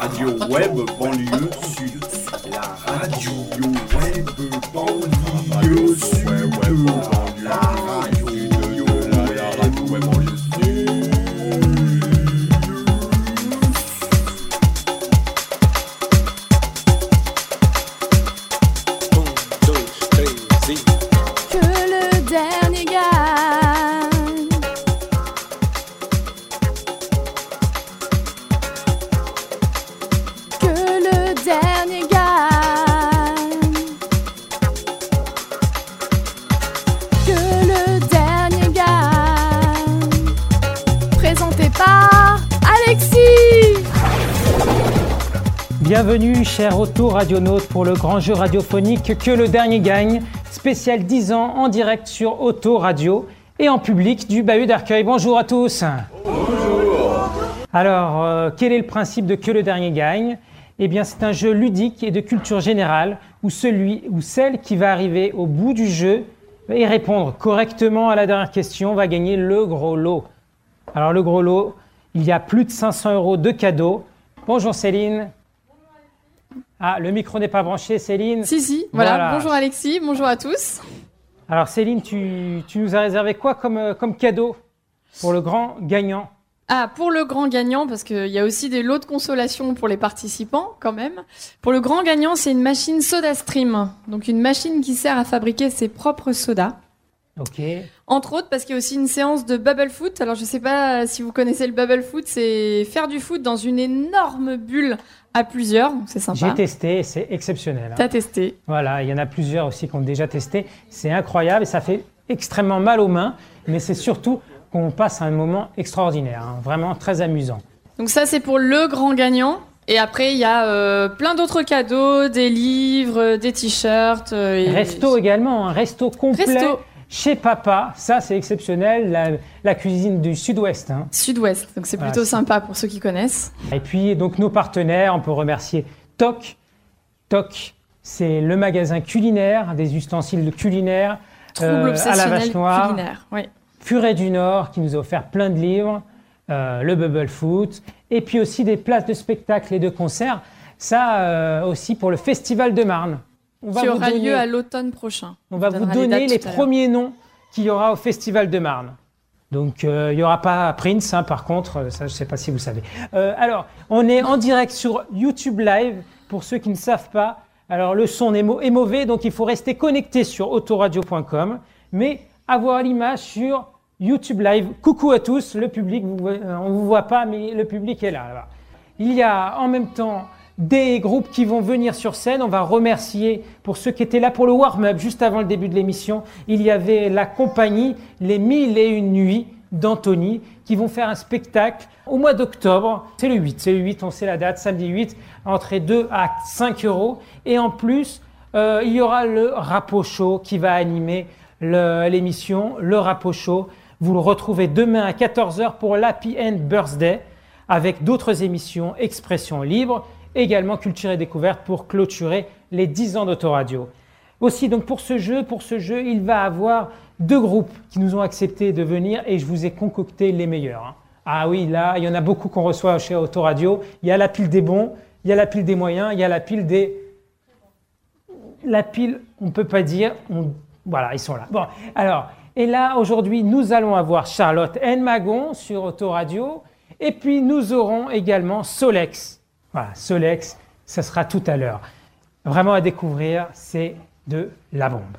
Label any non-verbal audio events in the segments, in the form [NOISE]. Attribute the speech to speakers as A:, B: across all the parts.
A: radio web banlieue sud, la radio
B: chers auto-radionautes, pour le grand jeu radiophonique Que le dernier gagne, spécial 10 ans en direct sur Auto Radio et en public du Bahut d'Arcueil. Bonjour à tous. Bonjour. Alors, euh, quel est le principe de Que le dernier gagne? Eh bien, c'est un jeu ludique et de culture générale où celui ou celle qui va arriver au bout du jeu et répondre correctement à la dernière question va gagner le gros lot. Alors, le gros lot, il y a plus de 500 euros de cadeaux. Bonjour Céline. Ah, le micro n'est pas branché, Céline.
C: Si, si, voilà.
B: Voilà.
C: Bonjour Alexis, bonjour à tous.
B: Alors Céline, tu, tu nous as réservé quoi comme, euh, comme cadeau pour le grand gagnant?
C: Ah, pour le grand gagnant, parce qu'il y a aussi des lots de consolation pour les participants, quand même. Pour le grand gagnant, c'est une machine SodaStream. Donc une machine qui sert à fabriquer ses propres sodas.
B: Ok.
C: Entre autres, parce qu'il y a aussi une séance de bubble foot. Alors, je sais pas si vous connaissez le bubble foot, c'est faire du foot dans une énorme bulle à plusieurs. C'est
B: J'ai
C: sympa.
B: testé, c'est exceptionnel. hein.
C: T'as testé.
B: Voilà, il y en a plusieurs aussi qui ont déjà testé. C'est incroyable et ça fait extrêmement mal aux mains, mais c'est surtout qu'on passe un moment extraordinaire, hein, vraiment très amusant.
C: Donc ça, c'est pour le grand gagnant. Et après, il y a euh, plein d'autres cadeaux, des livres, des t-shirts. euh, et-
B: Resto également, un resto complet
C: Resto.
B: Chez papa, ça c'est exceptionnel, la, la cuisine du sud-ouest. hein.
C: Sud-Ouest. Donc c'est plutôt sympa pour ceux qui connaissent.
B: Et puis, donc, nos partenaires, on peut remercier TOC. TOC, c'est le magasin culinaire, des ustensiles culinaires. Euh, à la vache noire.
C: culinaire. Oui.
B: Furet du Nord, qui nous a offert plein de livres. euh, le Bubble Foot. Et puis aussi des places de spectacle et de concerts. Ça euh, aussi pour le Festival de Marne. On
C: Qui
B: vous
C: aura
B: donner-
C: lieu à l'automne prochain.
B: on va vous donner les premiers noms qu'il y aura au Festival de Marne. Donc euh, il n'y aura pas Prince, hein, par contre, euh, ça je ne sais pas si vous savez. Euh, alors, on est en direct sur YouTube Live, pour ceux qui ne savent pas. Alors le son est, mau- est mauvais, donc il faut rester connecté sur autoradio.com, mais avoir l'image sur YouTube Live. Coucou à tous, le public, vous, euh, on ne vous voit pas, mais le public est là. là. Il y a en même temps des groupes qui vont venir sur scène. On va remercier pour ceux qui étaient là pour le warm-up juste avant le début de l'émission. Il y avait la compagnie Les Mille et Une Nuits d'Anthony qui vont faire un spectacle au mois d'octobre. C'est le 8, c'est le 8, on sait la date, samedi 8, entrée 2 à 5 euros. Et en plus, euh, il y aura le Rapo Show qui va animer le- l'émission, le Rapo Show. Vous le retrouvez demain à 14h pour l'Happy End Birthday avec d'autres émissions Expression Libre, également Culture et Découverte pour clôturer les 10 ans d'Autoradio. Aussi, donc pour ce jeu, pour ce jeu, il va avoir deux groupes qui nous ont accepté de venir et je vous ai concocté les meilleurs. hein. Ah oui, là, il y en a beaucoup qu'on reçoit chez Autoradio. Il y a la pile des bons, il y a la pile des moyens, il y a la pile des la pile, on ne peut pas dire. Voilà, ils sont là. Bon, alors, et là, aujourd'hui, nous allons avoir Charlotte N. Magon sur Autoradio. Et puis, nous aurons également Solex. Voilà, Solex, ça sera tout à l'heure. Vraiment à découvrir, c'est de la bombe.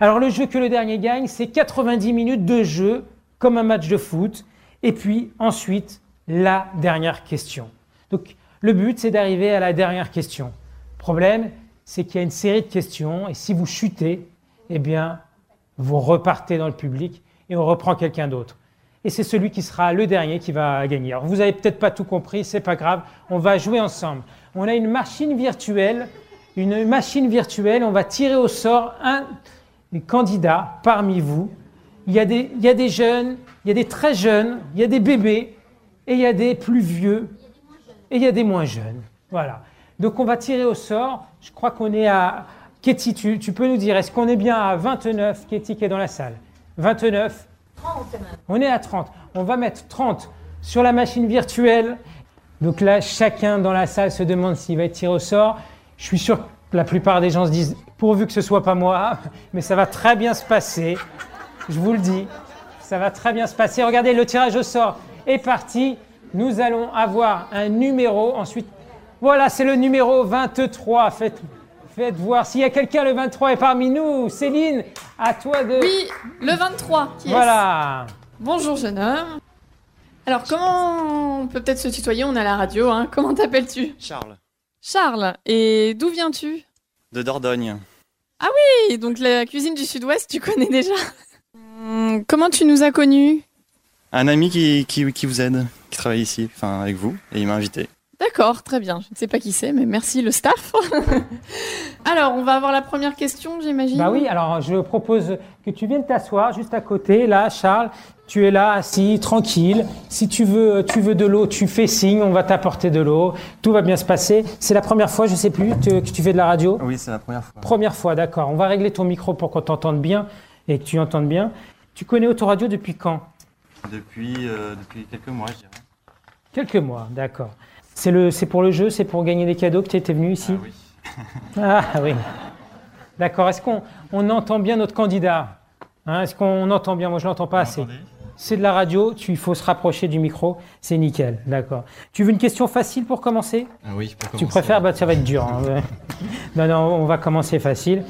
B: Alors, le jeu que le dernier gagne, c'est 90 minutes de jeu, comme un match de foot. Et puis, ensuite, la dernière question. Donc, le but, c'est d'arriver à la dernière question. Problème, c'est qu'il y a une série de questions et si vous chutez, eh bien, vous repartez dans le public et on reprend quelqu'un d'autre. Et c'est celui qui sera le dernier qui va gagner. Alors, vous avez peut-être pas tout compris, c'est pas grave, on va jouer ensemble. On a une machine virtuelle, une machine virtuelle, on va tirer au sort un candidat parmi vous. Il y a des, il y a des jeunes, il y a des très jeunes, il y a des bébés et il y a des plus vieux et il y a des moins jeunes. Voilà. Donc on va tirer au sort. Je crois qu'on est à Katie, tu, tu peux nous dire, est-ce qu'on est bien à 29 Katie qui est dans la salle? 29 On est à 30. On va mettre 30 sur la machine virtuelle. Donc là, chacun dans la salle se demande s'il va être tiré au sort. Je suis sûr que la plupart des gens se disent, pourvu que ce soit pas moi, [LAUGHS] mais ça va très bien se passer. Je vous le dis, ça va très bien se passer. Regardez, le tirage au sort est parti. Nous allons avoir un numéro. Ensuite, voilà, c'est le numéro 23. Faites, faites voir s'il y a quelqu'un, le 23 est parmi nous. Céline, à toi de...
C: Oui, le 23. Qui est
B: Voilà.
C: Bonjour jeune homme. Alors comment on peut peut-être se tutoyer, on est à la radio, hein. comment t'appelles-tu?
D: Charles,
C: Charles, et d'où viens-tu?
D: De Dordogne.
C: Oui, donc la cuisine du sud-ouest, tu connais déjà. Hum, comment tu nous as connus?
D: Un ami qui, qui, qui vous aide, qui travaille ici, enfin avec vous, et il m'a invité.
C: D'accord, très bien. Je ne sais pas qui c'est, mais merci le staff. [LAUGHS] Alors, on va avoir la première question, j'imagine.
B: Bah oui, alors je propose que tu viennes t'asseoir juste à côté. Là, Charles, tu es là, assis, tranquille. Si tu veux, tu veux de l'eau, tu fais signe, on va t'apporter de l'eau. Tout va bien se passer. C'est la première fois, je sais plus, te- que tu fais de la radio?
D: Oui, c'est la première fois.
B: Première fois, d'accord. On va régler ton micro pour qu'on t'entende bien et que tu entendes bien. Tu connais Autoradio depuis quand?
D: Depuis, euh, depuis quelques mois, je dirais.
B: Quelques mois, d'accord. C'est pour le jeu, c'est pour gagner des cadeaux que tu étais venu ici.
D: Ah oui. [LAUGHS] [LAUGHS]
B: Ah oui. D'accord. Est-ce qu'on on entend bien notre candidat Hein, Est-ce qu'on entend bien? Moi, je l'entends pas assez. C'est de la radio. Tu, il faut se rapprocher du micro. C'est nickel. D'accord. Tu veux une question facile pour commencer?
E: Ah oui, pour
B: Tu
E: commencer.
B: préfères? Bah, Ça va être dur. hein, [LAUGHS] non, non, on va commencer facile.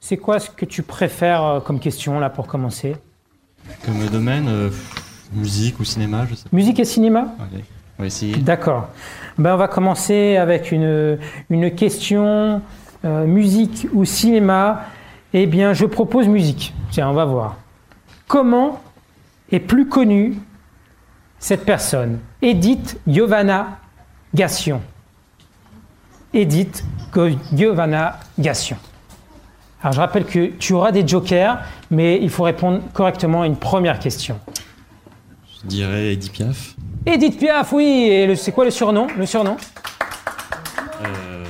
B: C'est quoi ce que tu préfères euh, comme question là pour commencer?
E: Comme domaine, euh, musique ou cinéma, je sais pas.
B: Musique et cinéma? D'accord. Ben, on va commencer avec une, question euh, musique ou cinéma. Eh bien, je propose musique. Tiens, on va voir. Comment est plus connue cette personne? Edith Giovanna Gassion. Edith Giovanna Gassion. Alors, je rappelle que tu auras des jokers, mais il faut répondre correctement à une première question.
E: Dirais Edith Piaf.
B: Edith Piaf, oui. Et c'est quoi le surnom Le surnom
E: Euh,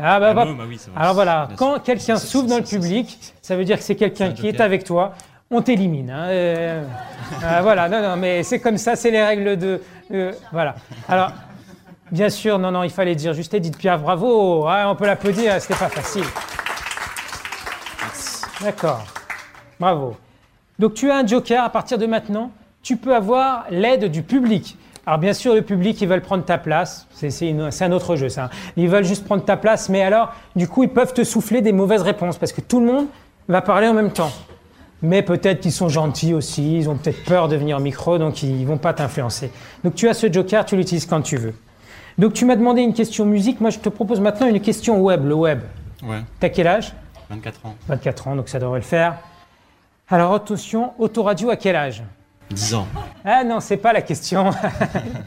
B: Ah bah, bah,
E: bah oui.
B: Alors voilà, quand quelqu'un s'ouvre dans le public, ça veut dire que c'est quelqu'un qui est avec toi, on t'élimine. hein, euh, euh, [LAUGHS] voilà, non, non, mais c'est comme ça, c'est les règles de. euh, voilà. Alors, bien sûr, non, non, il fallait dire juste Edith Piaf, bravo, hein, on peut l'applaudir, c'était pas facile. D'accord, bravo. Donc tu as un joker à partir de maintenant, tu peux avoir l'aide du public. Alors bien sûr, le public, ils veulent prendre ta place. C'est un autre jeu, ça. Ils veulent juste prendre ta place, mais alors, du coup, ils peuvent te souffler des mauvaises réponses parce que tout le monde va parler en même temps. Mais peut-être qu'ils sont gentils aussi, ils ont peut-être peur de venir au micro, donc ils vont pas t'influencer. Donc tu as ce joker, tu l'utilises quand tu veux. Donc tu m'as demandé une question musique, moi je te propose maintenant une question web, le web.
E: Ouais,
B: T'as quel âge?
E: 24 ans.
B: 24 ans, donc ça devrait le faire. Alors attention, autoradio à quel âge?
E: 10 ans.
B: Ah non, c'est pas la question.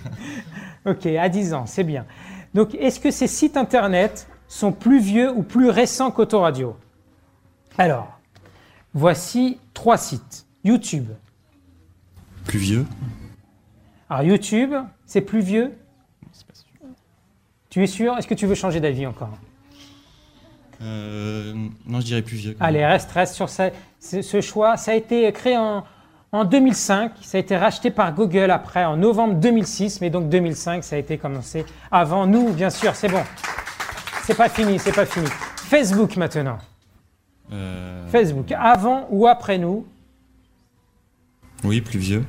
B: [LAUGHS] ok, à 10 ans, c'est bien. Donc, est-ce que ces sites internet sont plus vieux ou plus récents qu'Autoradio Alors, voici trois sites. YouTube.
E: Plus vieux?
B: Alors, YouTube, c'est plus vieux?
E: C'est pas sûr.
B: Tu es sûr? Est-ce que tu veux changer d'avis encore?
E: Euh, non, je dirais plus vieux.
B: Allez, reste, reste sur ce, ce- ce choix. Ça a été créé en, en 2005. Ça a été racheté par Google après, en novembre 2006. Mais donc 2005, ça a été commencé avant nous, bien sûr. C'est bon. C'est pas fini, c'est pas fini. Facebook maintenant.
E: Euh,
B: Facebook, avant ou après nous?
E: Oui, plus vieux.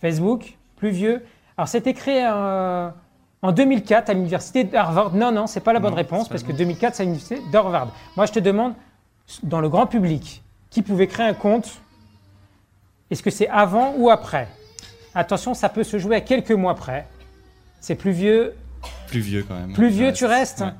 B: Facebook, plus vieux. Alors, c'était créé euh, en 2004 à l'université d'Harvard. Non, non, c'est pas la bonne
E: Non,
B: réponse parce que
E: bon.
B: 2004, c'est l'université d'Harvard. Moi, je te demande, dans le grand public, qui pouvait créer un compte Est-ce que c'est avant ou après? Attention, ça peut se jouer à quelques mois près. C'est plus vieux.
E: Plus vieux quand même.
B: Plus vieux, tu restes
E: Ouais.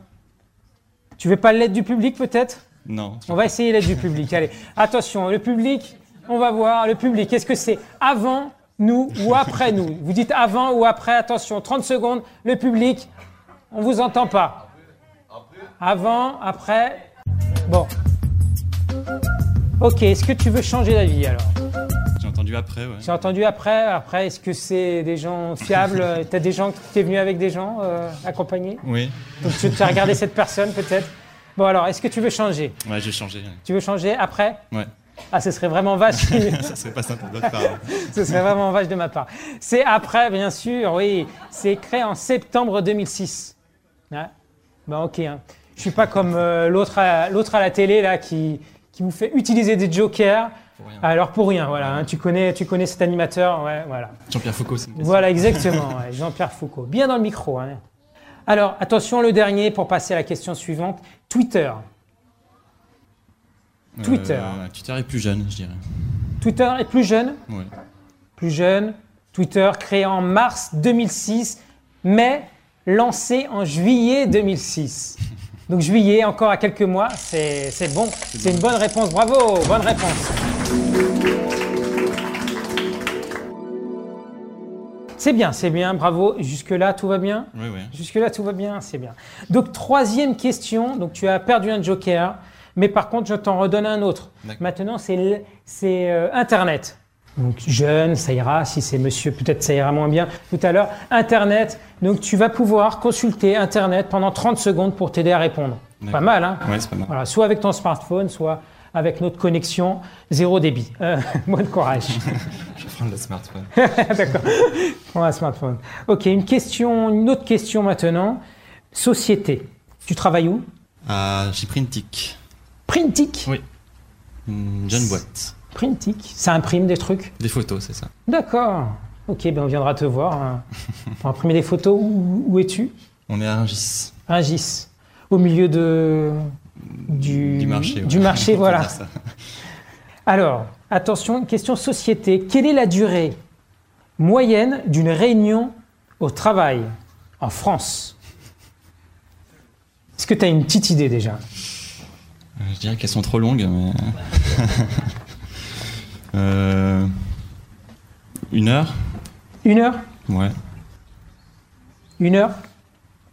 B: Tu veux pas l'aide du public peut-être?
E: Non.
B: On va essayer l'aide du public. Allez, attention, le public, on va voir. Le public, est-ce que c'est avant nous ou après nous? Vous dites avant ou après, attention, 30 secondes. Le public, on vous entend pas. Avant, après. Bon. Ok, est-ce que tu veux changer d'avis alors?
E: Entendu après, ouais.
B: J'ai entendu après. Après, est-ce que c'est des gens fiables [LAUGHS] Tu as des gens, tu es venu avec des gens euh, accompagnés
E: Oui.
B: donc tu, as regardé cette personne peut-être Bon alors, est-ce que tu veux changer
E: Ouais, j'ai changé. ouais.
B: Tu veux changer après
E: Ouais.
B: Ah, ce serait vraiment vache. [LAUGHS]
E: Ça serait pas sympa de votre part. hein. [LAUGHS]
B: ce serait vraiment vache de ma part. C'est après, bien sûr, oui. C'est créé en septembre 2006. Ouais. Bon, ok. Hein. Je suis pas comme euh, l'autre à, l'autre à la télé là qui, qui vous fait utiliser des jokers.
E: Pour rien.
B: Alors pour rien, voilà. hein. Tu connais, tu connais cet animateur, ouais, voilà.
E: Jean-Pierre Foucault, c'est.
B: Voilà, exactement. ouais, Jean-Pierre Foucault. Bien dans le micro. hein. Alors, attention, le dernier pour passer à la question suivante. Twitter. Twitter.
E: Euh, Twitter est plus jeune, je dirais.
B: Twitter est plus jeune.
E: Ouais.
B: Plus jeune. Twitter créé en mars 2006, mais lancé en juillet 2006. Donc juillet, encore à quelques mois, c'est bon. C'est une bonne réponse. Bravo, bonne réponse. C'est bien, c'est bien, bravo. Jusque-là, tout va bien
E: Ouais, ouais.
B: Jusque-là, tout va bien, c'est bien. Donc, troisième question. Donc, tu as perdu un joker, mais par contre, je t'en redonne un autre. Maintenant, c'est euh, Internet. Donc, jeune, ça ira. Si c'est monsieur, peut-être ça ira moins bien tout à l'heure. Internet. Donc, tu vas pouvoir consulter Internet pendant 30 secondes pour t'aider à répondre. Pas mal, hein
E: Ouais, c'est pas mal.
B: Voilà, soit avec ton smartphone, soit avec notre connexion zéro débit. Euh, [LAUGHS] bon courage.
E: Je vais prendre le smartphone. [LAUGHS]
B: D'accord. Prends un smartphone. Ok, une question, une autre question maintenant. Société. Tu travailles où?
E: J'ai pris une tic.
B: Printic?
E: Oui. Une jeune boîte.
B: Printic. Ça imprime des trucs?
E: Des photos, c'est ça.
B: D'accord. Ok, ben on viendra te voir hein, [LAUGHS] pour imprimer des photos. Où, où es-tu?
E: On est à Rungis.
B: Un GIS. Au milieu de du,
E: Du marché. ouais.
B: Du marché, [LAUGHS] voilà. Alors, attention, question société. Quelle est la durée moyenne d'une réunion au travail en France? Est-ce que tu as une petite idée déjà?
E: Euh, Je dirais qu'elles sont trop longues, mais. [LAUGHS] euh... Une heure?
B: Une heure?
E: Ouais.
B: Une heure?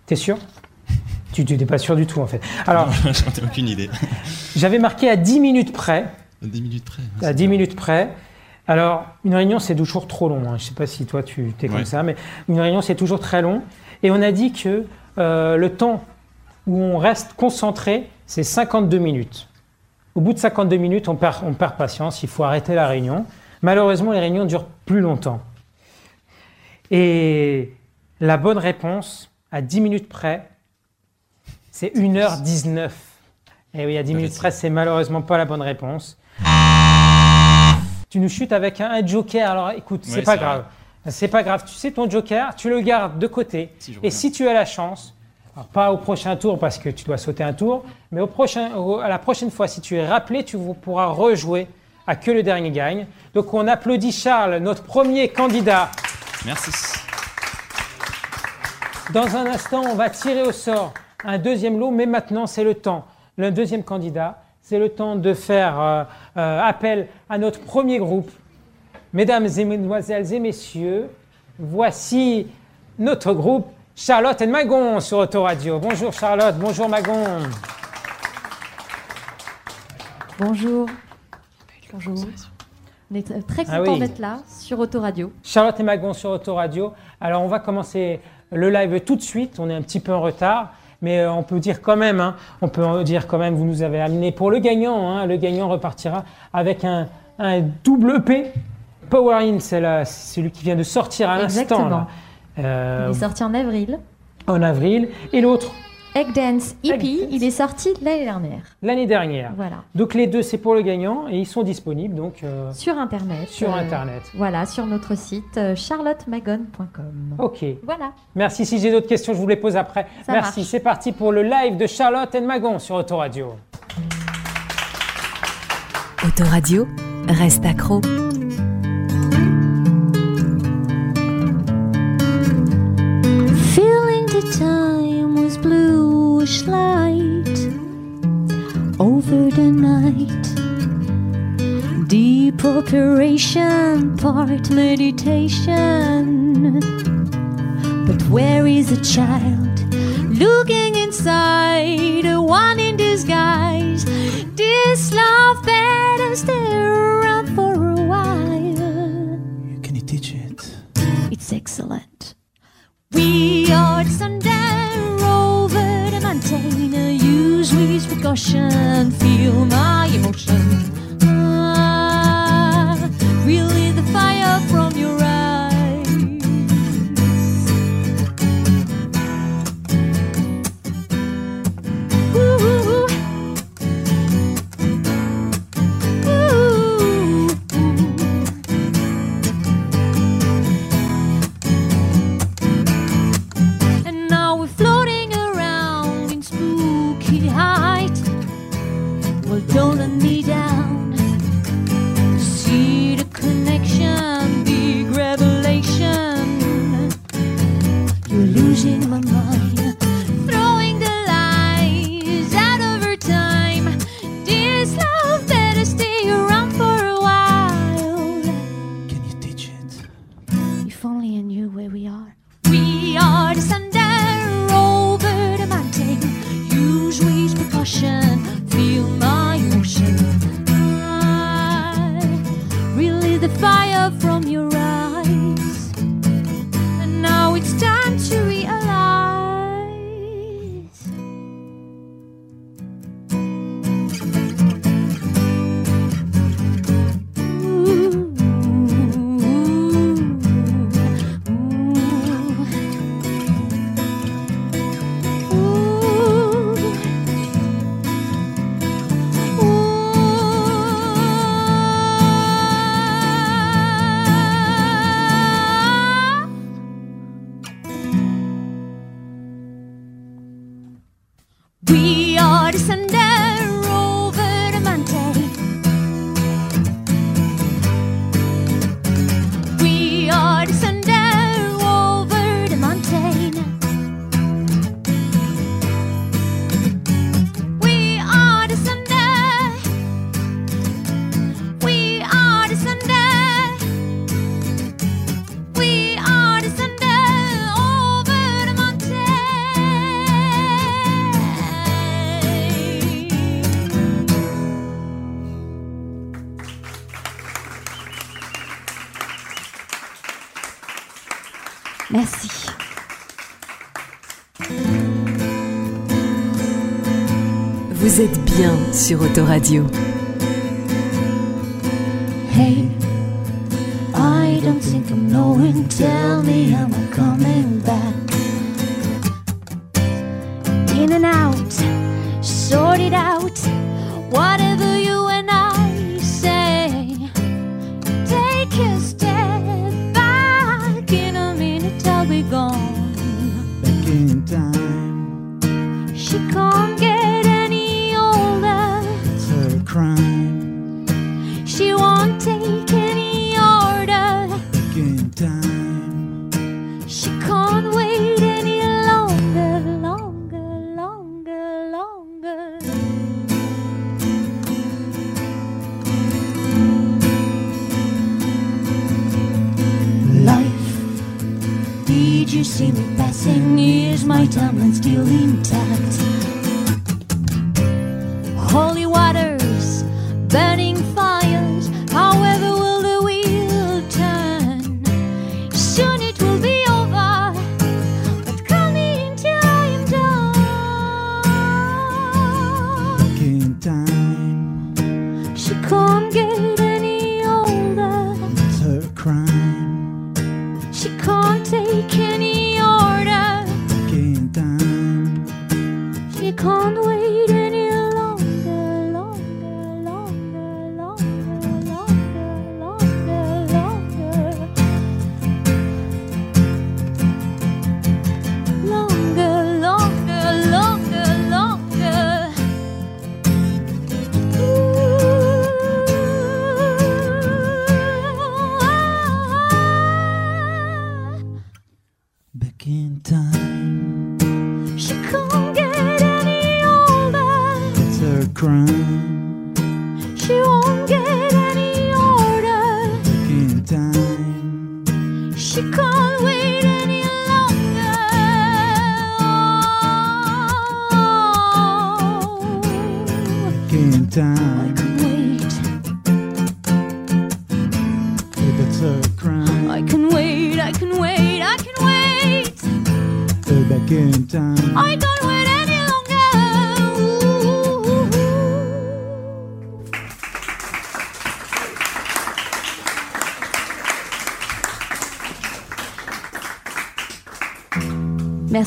B: T'es sûr? Tu n'es pas sûr du tout en fait. Alors, [LAUGHS]
E: J'en ai aucune idée.
B: j'avais marqué à 10 minutes près.
E: 10 minutes près.
B: À 10 minutes près. Alors, une réunion, c'est toujours trop long. hein. Je ne sais pas si toi, tu es comme
E: Ouais.
B: ça, mais une réunion, c'est toujours très long. Et on a dit que euh, le temps où on reste concentré, c'est 52 minutes. Au bout de 52 minutes, on perd, on perd patience, il faut arrêter la réunion. Malheureusement, les réunions durent plus longtemps. Et la bonne réponse, à 10 minutes près, c'est 1h19. Et oui, à 10
E: Pas
B: minutes près, c'est malheureusement pas la bonne réponse. Tu nous chutes avec un, un joker. Alors écoute, c'est pas grave. C'est pas grave. Tu sais, ton joker, tu le gardes de côté.
E: Si,
B: Et si tu as la chance, alors pas au prochain tour parce que tu dois sauter un tour, mais au prochain, au- à la prochaine fois, si tu es rappelé, tu pourras rejouer à que le dernier gagne. Donc on applaudit Charles, notre premier candidat.
E: Merci.
B: Dans un instant, on va tirer au sort un deuxième lot, mais maintenant, c'est le temps. Le deuxième candidat, c'est le temps de faire euh, euh, appel à notre premier groupe. Mesdames et mesdemoiselles et messieurs, voici notre groupe Charlotte et Magon sur Autoradio. Bonjour Charlotte, bonjour Magon.
F: Bonjour. Bonjour. On est tr- très
B: Ah
F: content
B: oui.
F: d'être là sur Autoradio.
B: Charlotte et Magon sur Autoradio. Alors, on va commencer le live tout de suite. On est un petit peu en retard, mais euh, on peut dire quand même, hein, on peut dire quand même, vous nous avez amené pour le gagnant. hein. le gagnant repartira avec un, un double EP. Power In, c'est celui qui vient de sortir à l'instant.
F: Exactement.
B: Euh,
F: Il est sorti en avril.
B: en avril. Et l'autre,
F: Egg Dance EP,
B: Egg Dance.
F: il est sorti l'année dernière.
B: l'année dernière.
F: Voilà.
B: Donc, les deux, c'est pour le gagnant et ils sont disponibles donc, euh,
F: Sur Internet.
B: sur
F: euh,
B: Internet.
F: Voilà, sur notre site euh, charlottemagon.com.
B: Ok.
F: Voilà.
B: Merci. Si j'ai d'autres questions, je vous les pose après.
F: Ça
B: Merci. C'est parti pour le live de Charlotte et Magon sur Autoradio.
G: Autoradio, reste accro.
H: Bluish light over the night. Deep operation, part meditation. But where is the child looking inside? A one in disguise. This love better stay around for a while.
I: Can you teach it?
H: It's excellent. We are sundown rover the maintain. I use with precaution, feel my emotion. Ah, really, the fire from Merci.
G: Vous êtes bien sur Autoradio.
H: Hey, I don't think I'm knowing. Tell me how I'm coming back. In and out, sort it out, whatever you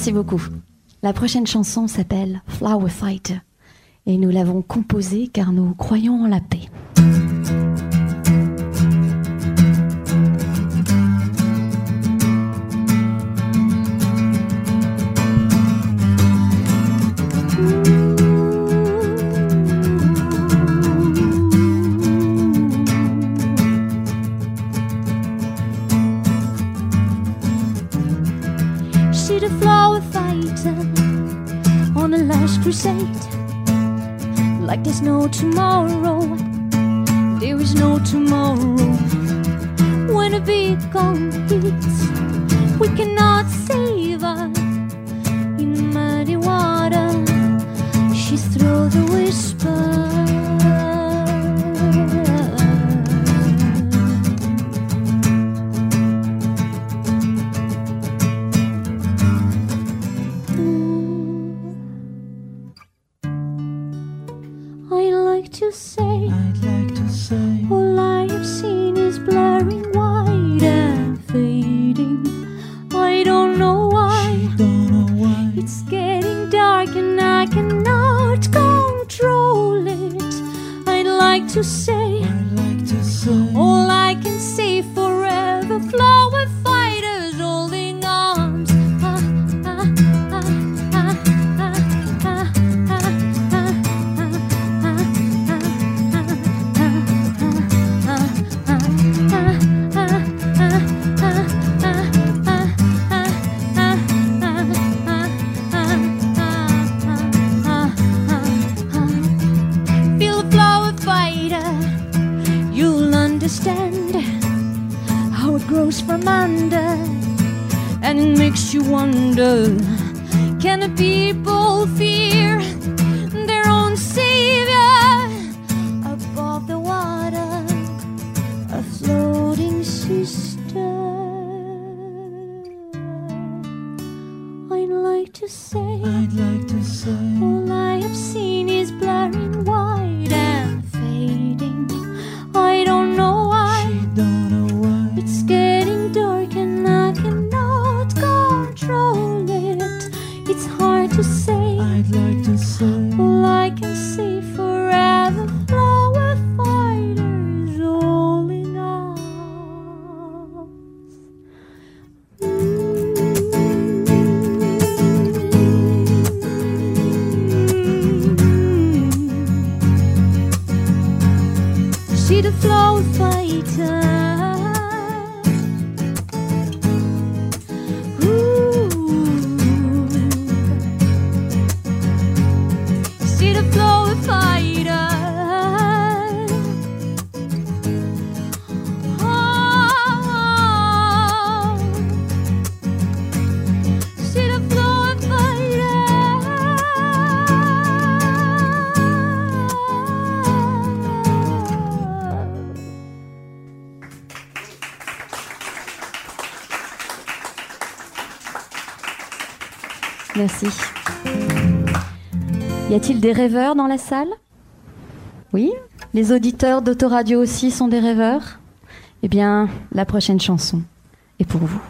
H: Merci beaucoup. La prochaine chanson s'appelle Flower Fighter et nous l'avons composée car nous croyons en la paix. Merci. Y a-t-il des rêveurs dans la salle? Oui Les auditeurs d'Autoradio aussi sont des rêveurs? Eh bien, la prochaine chanson est pour vous.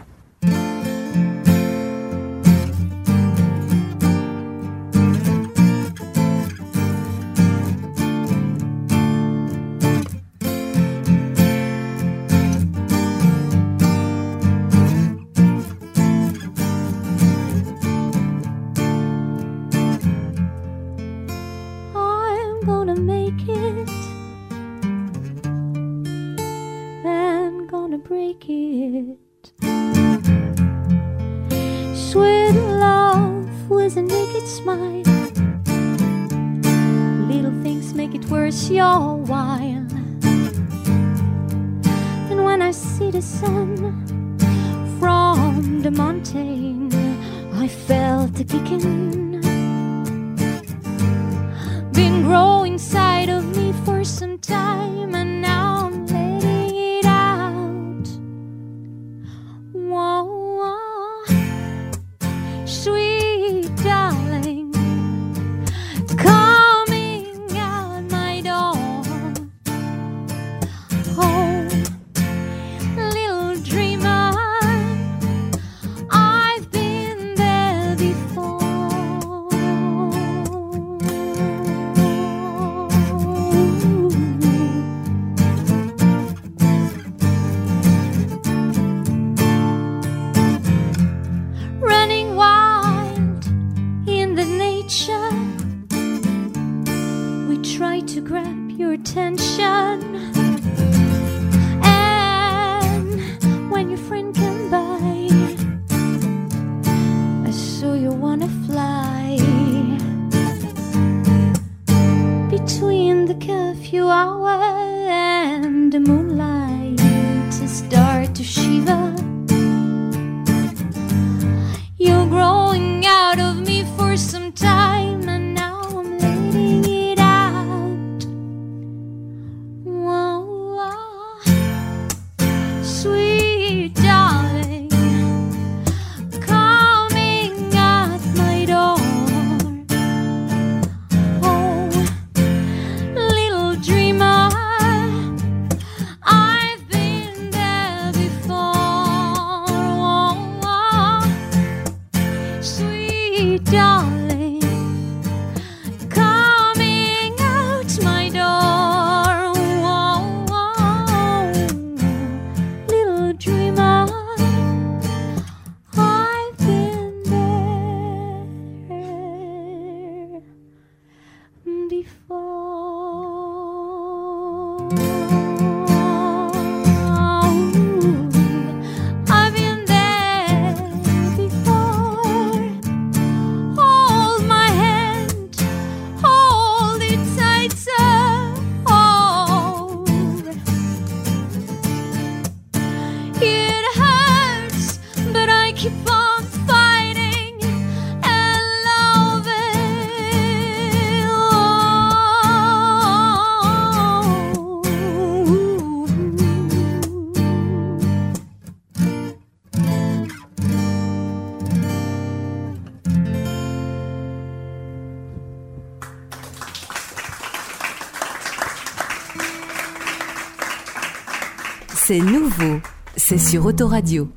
G: Sur Autoradio.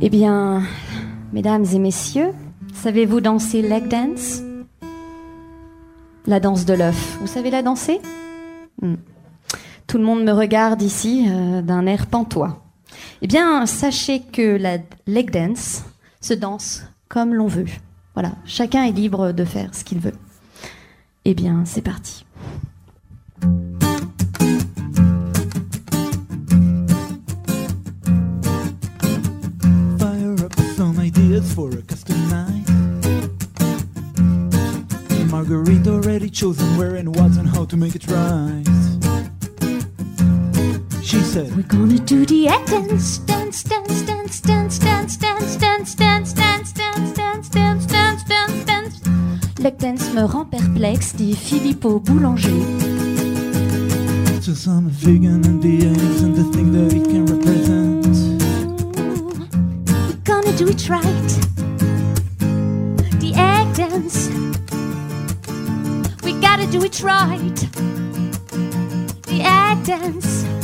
H: Eh bien, mesdames et messieurs, savez-vous danser leg dance? La danse de l'œuf. Vous savez la danser? Hmm. Tout le monde me regarde ici euh, d'un air pantois. Eh bien, sachez que la leg dance se danse comme l'on veut. Voilà, chacun est libre de faire ce qu'il veut. Eh bien, c'est parti.
I: For a custom night. Margarita already chosen where and what and how to make it right. She said,
H: We're gonna do the act dance, dance, dance, dance, dance, dance, dance, dance, dance, dance, dance, dance, dance, dance, dance, dance. Leg dance me rend perplexe, dit Philippot Boulanger.
I: to some vegan and the eggs and the thing that it can represent.
H: Gonna do it right. The egg dance. We gotta do it right. The egg dance.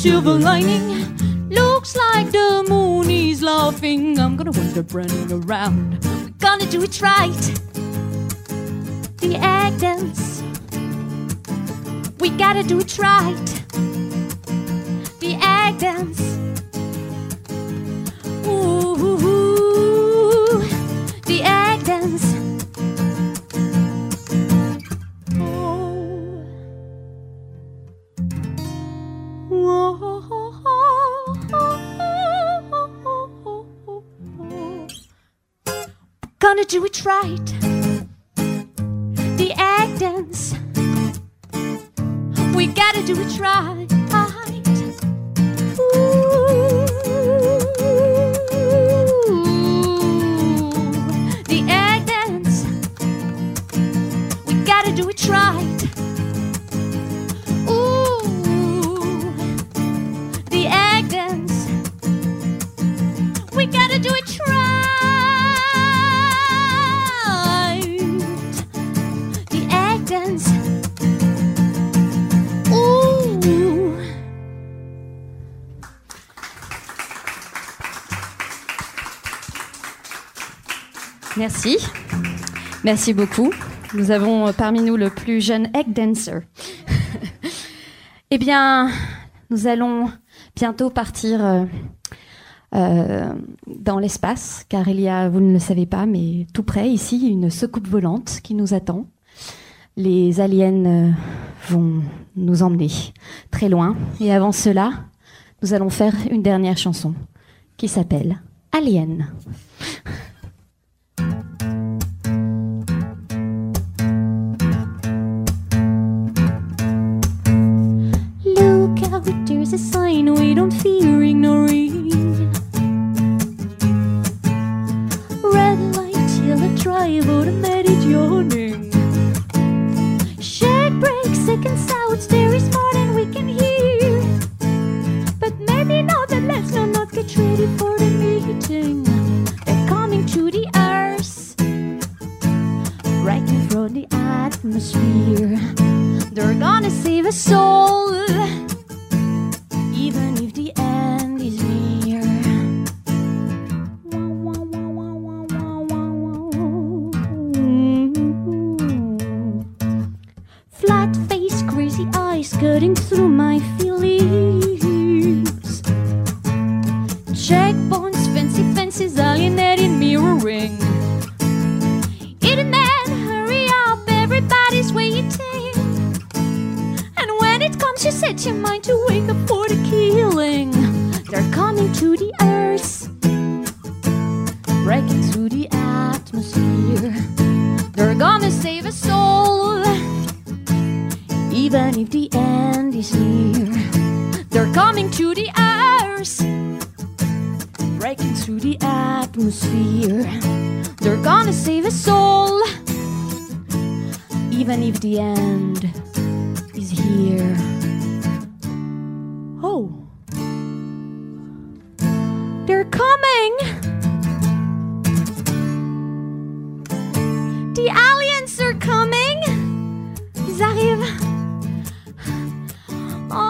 H: Silver lining, looks like the moon is laughing. I'm gonna wind up running around. We're gonna do it right. The egg dance. We gotta do it right. The egg dance. Right. Merci. Merci beaucoup. Nous avons euh, parmi nous le plus jeune egg dancer. [LAUGHS] eh bien, nous allons bientôt partir euh,
J: euh, dans l'espace, car il y a, vous ne le savez pas, mais tout près ici, une soucoupe volante qui nous attend. Les aliens vont nous emmener très loin. Et avant cela, nous allons faire une dernière chanson qui s'appelle Alien. [LAUGHS]
H: out, a sign we don't fear ignoring. Red light the drive automated yawning. Shake brake, seconds out, there is more than we can hear. But maybe not, but let's not, not get ready for the meeting. They're coming to the earth, breaking through the atmosphere. They're gonna save us all, is here. Oh, they're coming! The aliens are coming! Ils arrivent! Oh,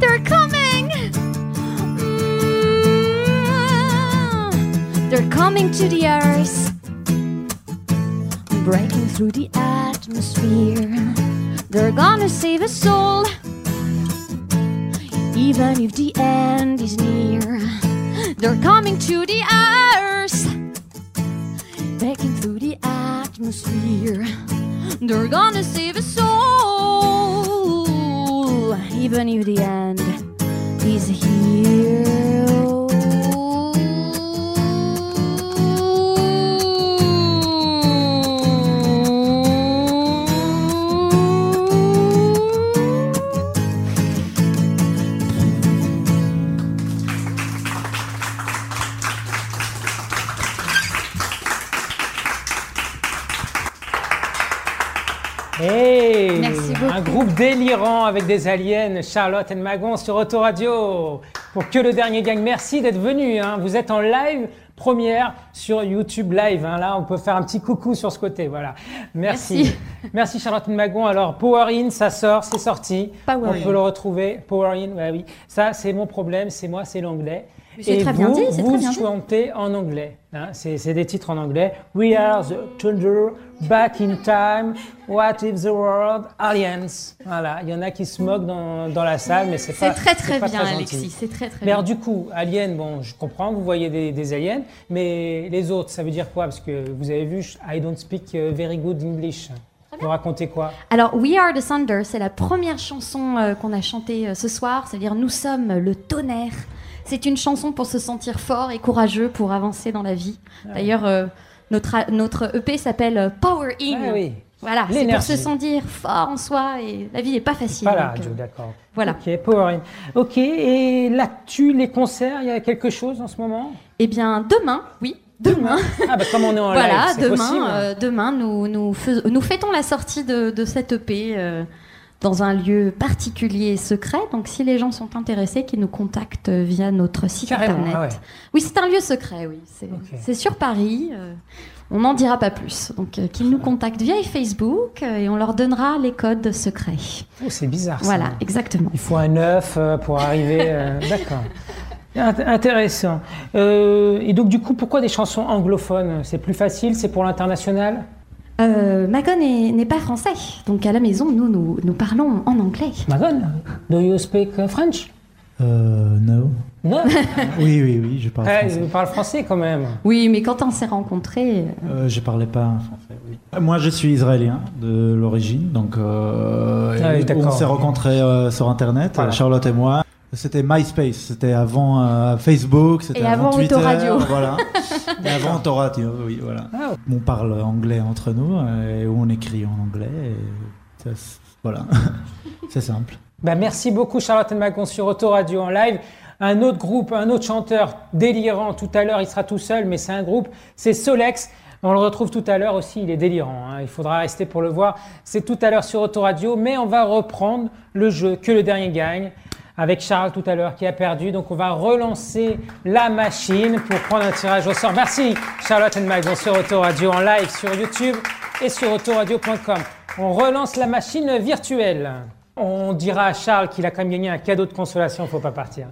H: they're coming! Mm, They're coming to the earth, through the atmosphere. They're gonna save us all, even if the end is near. They're coming to the earth, breaking through the atmosphere. They're gonna save us all, even if the end is here.
B: Délirant avec des aliens, Charlotte et Magon sur Autoradio. Pour que le dernier gagne, merci d'être venu. hein. Vous êtes en live première sur YouTube Live. hein. Là, on peut faire un petit coucou sur ce côté. Voilà. Merci.
J: Merci.
B: Merci Charlotte et Magon. Alors, Power In, ça sort, c'est sorti.
J: Power
B: on
J: In.
B: peut le retrouver. Power In, ouais, oui. Ça, c'est mon problème. C'est moi, c'est l'anglais.
J: C'est très
B: vous,
J: bien dit, c'est
B: vous
J: très bien dit.
B: chantez en anglais. hein. c'est des titres en anglais. We are the thunder, back in time. What if the world aliens? Voilà, il y en a qui se moquent dans, dans la salle, mais c'est
J: C'est
B: pas
J: très très
B: pas
J: bien. Alexis. C'est très très
B: Mais
J: bien.
B: alors du coup, alien, bon, je comprends, vous voyez des, des aliens, mais les autres, ça veut dire quoi? Parce que vous avez vu, I don't speak uh, very good English. Vous racontez quoi?
J: Alors, We Are the Thunder, c'est la première chanson euh, qu'on a chantée euh, ce soir, c'est-à-dire Nous sommes le tonnerre. C'est une chanson pour se sentir fort et courageux pour avancer dans la vie. D'ailleurs, euh, notre, notre EP s'appelle euh, Power In.
B: Ah oui.
J: Voilà, c'est pour se sentir fort en soi et la vie n'est pas facile.
B: Radio,
J: euh,
B: d'accord.
J: voilà.
B: Ok, Power In. Ok, et l'actu, les concerts, il y a quelque chose en ce moment?
J: Eh bien, demain, oui, demain.
B: Ah bah comme on est en [LAUGHS]
J: voilà,
B: live, c'est
J: demain,
B: possible.
J: euh, demain nous, nous, nous fêtons la sortie de, de cette EP euh, dans un lieu particulier et secret. Donc, si les gens sont intéressés, qu'ils nous contactent via notre site
B: Carrément,
J: internet.
B: ah ouais.
J: Oui, c'est un lieu secret, oui. C'est sur Paris. euh, on n'en dira pas plus. Donc, euh, qu'ils nous contactent via Facebook euh, et on leur donnera les codes secrets.
B: Oh, c'est bizarre ça.
J: Voilà, exactement.
B: Il faut un œuf pour arriver. [LAUGHS] D'accord. Int- Intéressant. Et donc, du coup, pourquoi des chansons anglophones? C'est plus facile C'est pour l'international?
J: Euh, Magon est- n'est pas français, donc à la maison, nous, nous, nous parlons en anglais.
B: Magon, do you speak uh, French?
I: Euh, no.
B: Non [LAUGHS]
I: Oui, oui, oui, je parle
B: Eh,
I: français.
B: Je parle français quand même.
J: Oui, mais quand on s'est rencontrés,
I: Euh, je parlais pas français, oui. Moi, je suis israélien de l'origine, donc euh,
B: Ah oui,
I: on s'est rencontrés euh, sur Internet,
B: Voilà.
I: Charlotte et moi. C'était MySpace, c'était avant euh, Facebook, c'était
J: Et
I: avant,
J: avant
I: Twitter,
J: Autoradio.
I: voilà. [LAUGHS] et avant Autoradio, oui, voilà.
B: Ah.
I: On parle anglais entre nous euh, et on écrit en anglais. et ça, c'est- voilà, [LAUGHS] c'est simple.
B: Bah, merci beaucoup Charlotte Magon sur Autoradio en live. Un autre groupe, un autre chanteur délirant tout à l'heure, il sera tout seul, mais c'est un groupe, c'est Solex. On le retrouve tout à l'heure aussi, il est délirant, hein. il faudra rester pour le voir. C'est tout à l'heure sur Autoradio, mais on va reprendre le jeu que le dernier gagne avec Charles tout à l'heure qui a perdu. Donc on va relancer la machine pour prendre un tirage au sort. Merci Charlotte Magon sur Autoradio en live sur YouTube et sur autoradio.com. On relance la machine virtuelle. On dira à Charles qu'il a quand même gagné un cadeau de consolation, faut pas partir.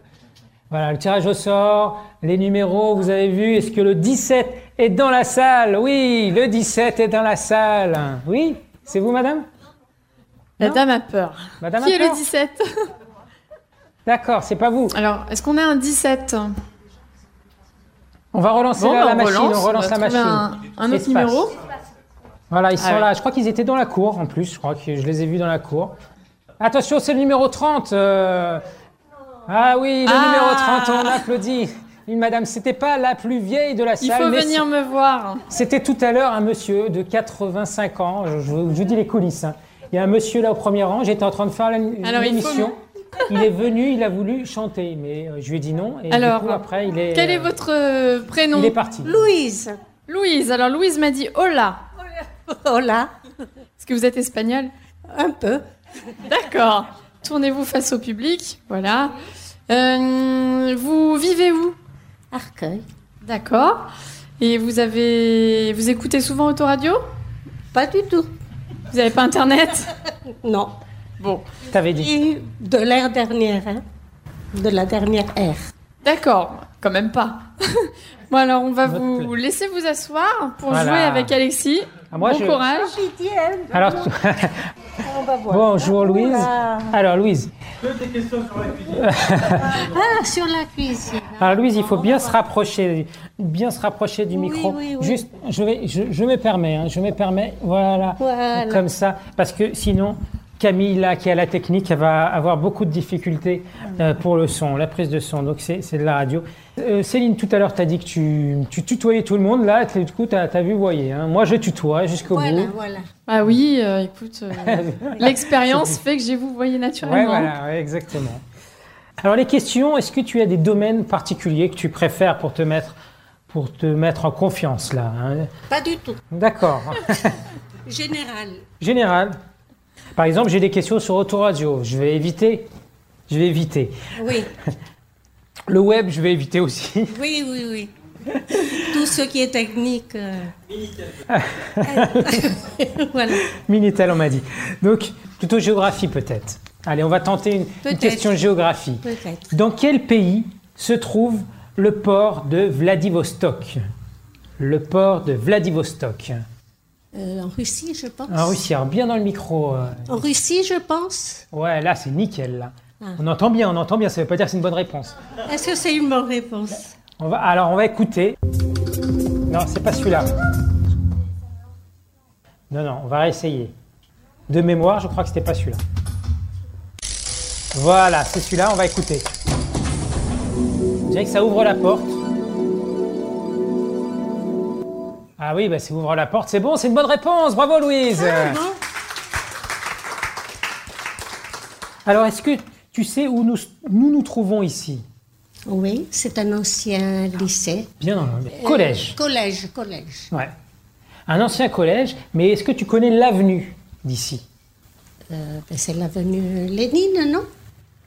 B: Voilà, le tirage au sort, les numéros, vous avez vu, est-ce que le 17 est dans la salle? Oui, le 17 est dans la salle. Oui, c'est vous madame?
C: La dame a peur.
B: Madame
C: Qui
B: a
C: est
B: peur?
C: le 17
B: D'accord, c'est pas vous.
C: Alors, est-ce qu'on a un 17
B: On va relancer
C: Bon,
B: la,
C: bah,
B: la machine, on relance
C: on
B: la machine.
C: un- un autre numéro?
B: Voilà, ils sont
C: Ah ouais.
B: là. Je crois qu'ils étaient dans la cour en plus. Je crois que je les ai vus dans la cour. Attention, c'est le numéro 30. euh. Ah oui, le
C: Ah.
B: numéro 30, on applaudit. Une madame, c'était pas la plus vieille de la salle.
C: Il faut
B: mais
C: venir me voir.
B: C'était tout à l'heure un monsieur de 85 ans. Je, je- dis les coulisses. hein. Il y a un monsieur là au premier rang. J'étais en train de faire l'émission. Il est venu, il a voulu chanter, mais euh, je lui ai dit non. Et
C: Alors,
B: du coup, après, il est.
C: Quel est
B: euh,
C: votre euh, prénom?
B: Il est parti.
K: Louise.
C: Louise. Alors, Louise m'a dit hola. [LAUGHS]
K: Hola.
C: Est-ce que vous êtes espagnol
K: Un peu.
C: D'accord. Tournez-vous face au public. Voilà. Euh, vous vivez où?
K: Arcueil.
C: D'accord. Et vous avez, vous écoutez souvent Autoradio?
K: Pas du tout.
C: Vous n'avez pas Internet?
K: Non.
C: Bon.
B: T'avais dit.
K: Et de l'ère dernière, hein. De la dernière ère.
C: D'accord. Quand même pas. [LAUGHS] bon alors, on va
B: Votre
C: vous laisser vous asseoir pour
B: Voilà.
C: jouer avec Alexis.
B: Ah, moi,
C: bon
B: je-
C: courage.
K: Pitié, hein.
B: Alors, [LAUGHS]
K: On va voir.
B: bonjour Louise.
K: Voilà.
B: Alors Louise, [LAUGHS]
K: Ah, sur la cuisine.
B: alors Louise, il faut bien se rapprocher, bien se rapprocher du
K: Oui,
B: micro.
K: oui, oui.
B: Juste, je vais, je, je me permets, hein, je me permets, voilà,
K: Voilà.
B: comme ça, parce que sinon. Camille, là, qui a la technique, elle va avoir beaucoup de difficultés euh, pour le son, la prise de son. Donc, c'est c'est de la radio. Euh, Céline, tout à l'heure, tu as dit que tu, tu tutoyais tout le monde. Là, du coup, tu as, vu, voyez. Hein. Moi, je tutoie jusqu'au
K: Voilà,
B: bout.
K: voilà.
C: Ah oui, euh, écoute, euh, [LAUGHS] l'expérience fait que j'ai vous voyez
B: Ouais,
C: naturellement.
B: voilà, ouais, exactement. Alors les questions, est-ce que tu as des domaines particuliers que tu préfères pour te mettre, pour te mettre en confiance là hein?
K: Pas du tout.
B: D'accord. [LAUGHS]
K: Général.
B: Général. Par exemple, j'ai des questions sur autoradio. Je vais éviter. Je vais éviter.
K: Oui, [LAUGHS]
B: Le web, je vais éviter aussi.
K: oui, oui, oui. Tout ce qui est technique. euh, [LAUGHS] voilà.
B: Minitel, on m'a dit. Donc, plutôt géographie peut-être. Allez, on va tenter une, question géographie.
K: Peut-être.
B: Dans quel pays se trouve le port de Vladivostok? Le port de Vladivostok.
K: Euh, en Russie, je pense.
B: En Russie, alors bien dans le micro. euh.
K: En Russie, je pense.
B: Ouais, là, c'est nickel. Là.
K: Ah.
B: On entend bien, on entend bien. Ça veut pas dire que c'est une bonne réponse.
K: Est-ce que c'est une bonne réponse?
B: On va, alors, on va écouter. Non, c'est pas celui-là. Non, non, on va réessayer. De mémoire, je crois que c'était pas celui-là. Voilà, c'est celui-là, on va écouter. Je dirais que ça ouvre la porte. Ah oui, bah, ça ouvre la porte, c'est bon, c'est une bonne réponse. Bravo Louise. Alors, est-ce que tu sais où nous nous, nous trouvons ici?
K: Oui, c'est un ancien lycée.
B: Bien le collège.
K: Euh, collège, collège.
B: Ouais. Un ancien collège, mais est-ce que tu connais l'avenue d'ici?
K: Euh, ben, c'est l'avenue Lénine, non?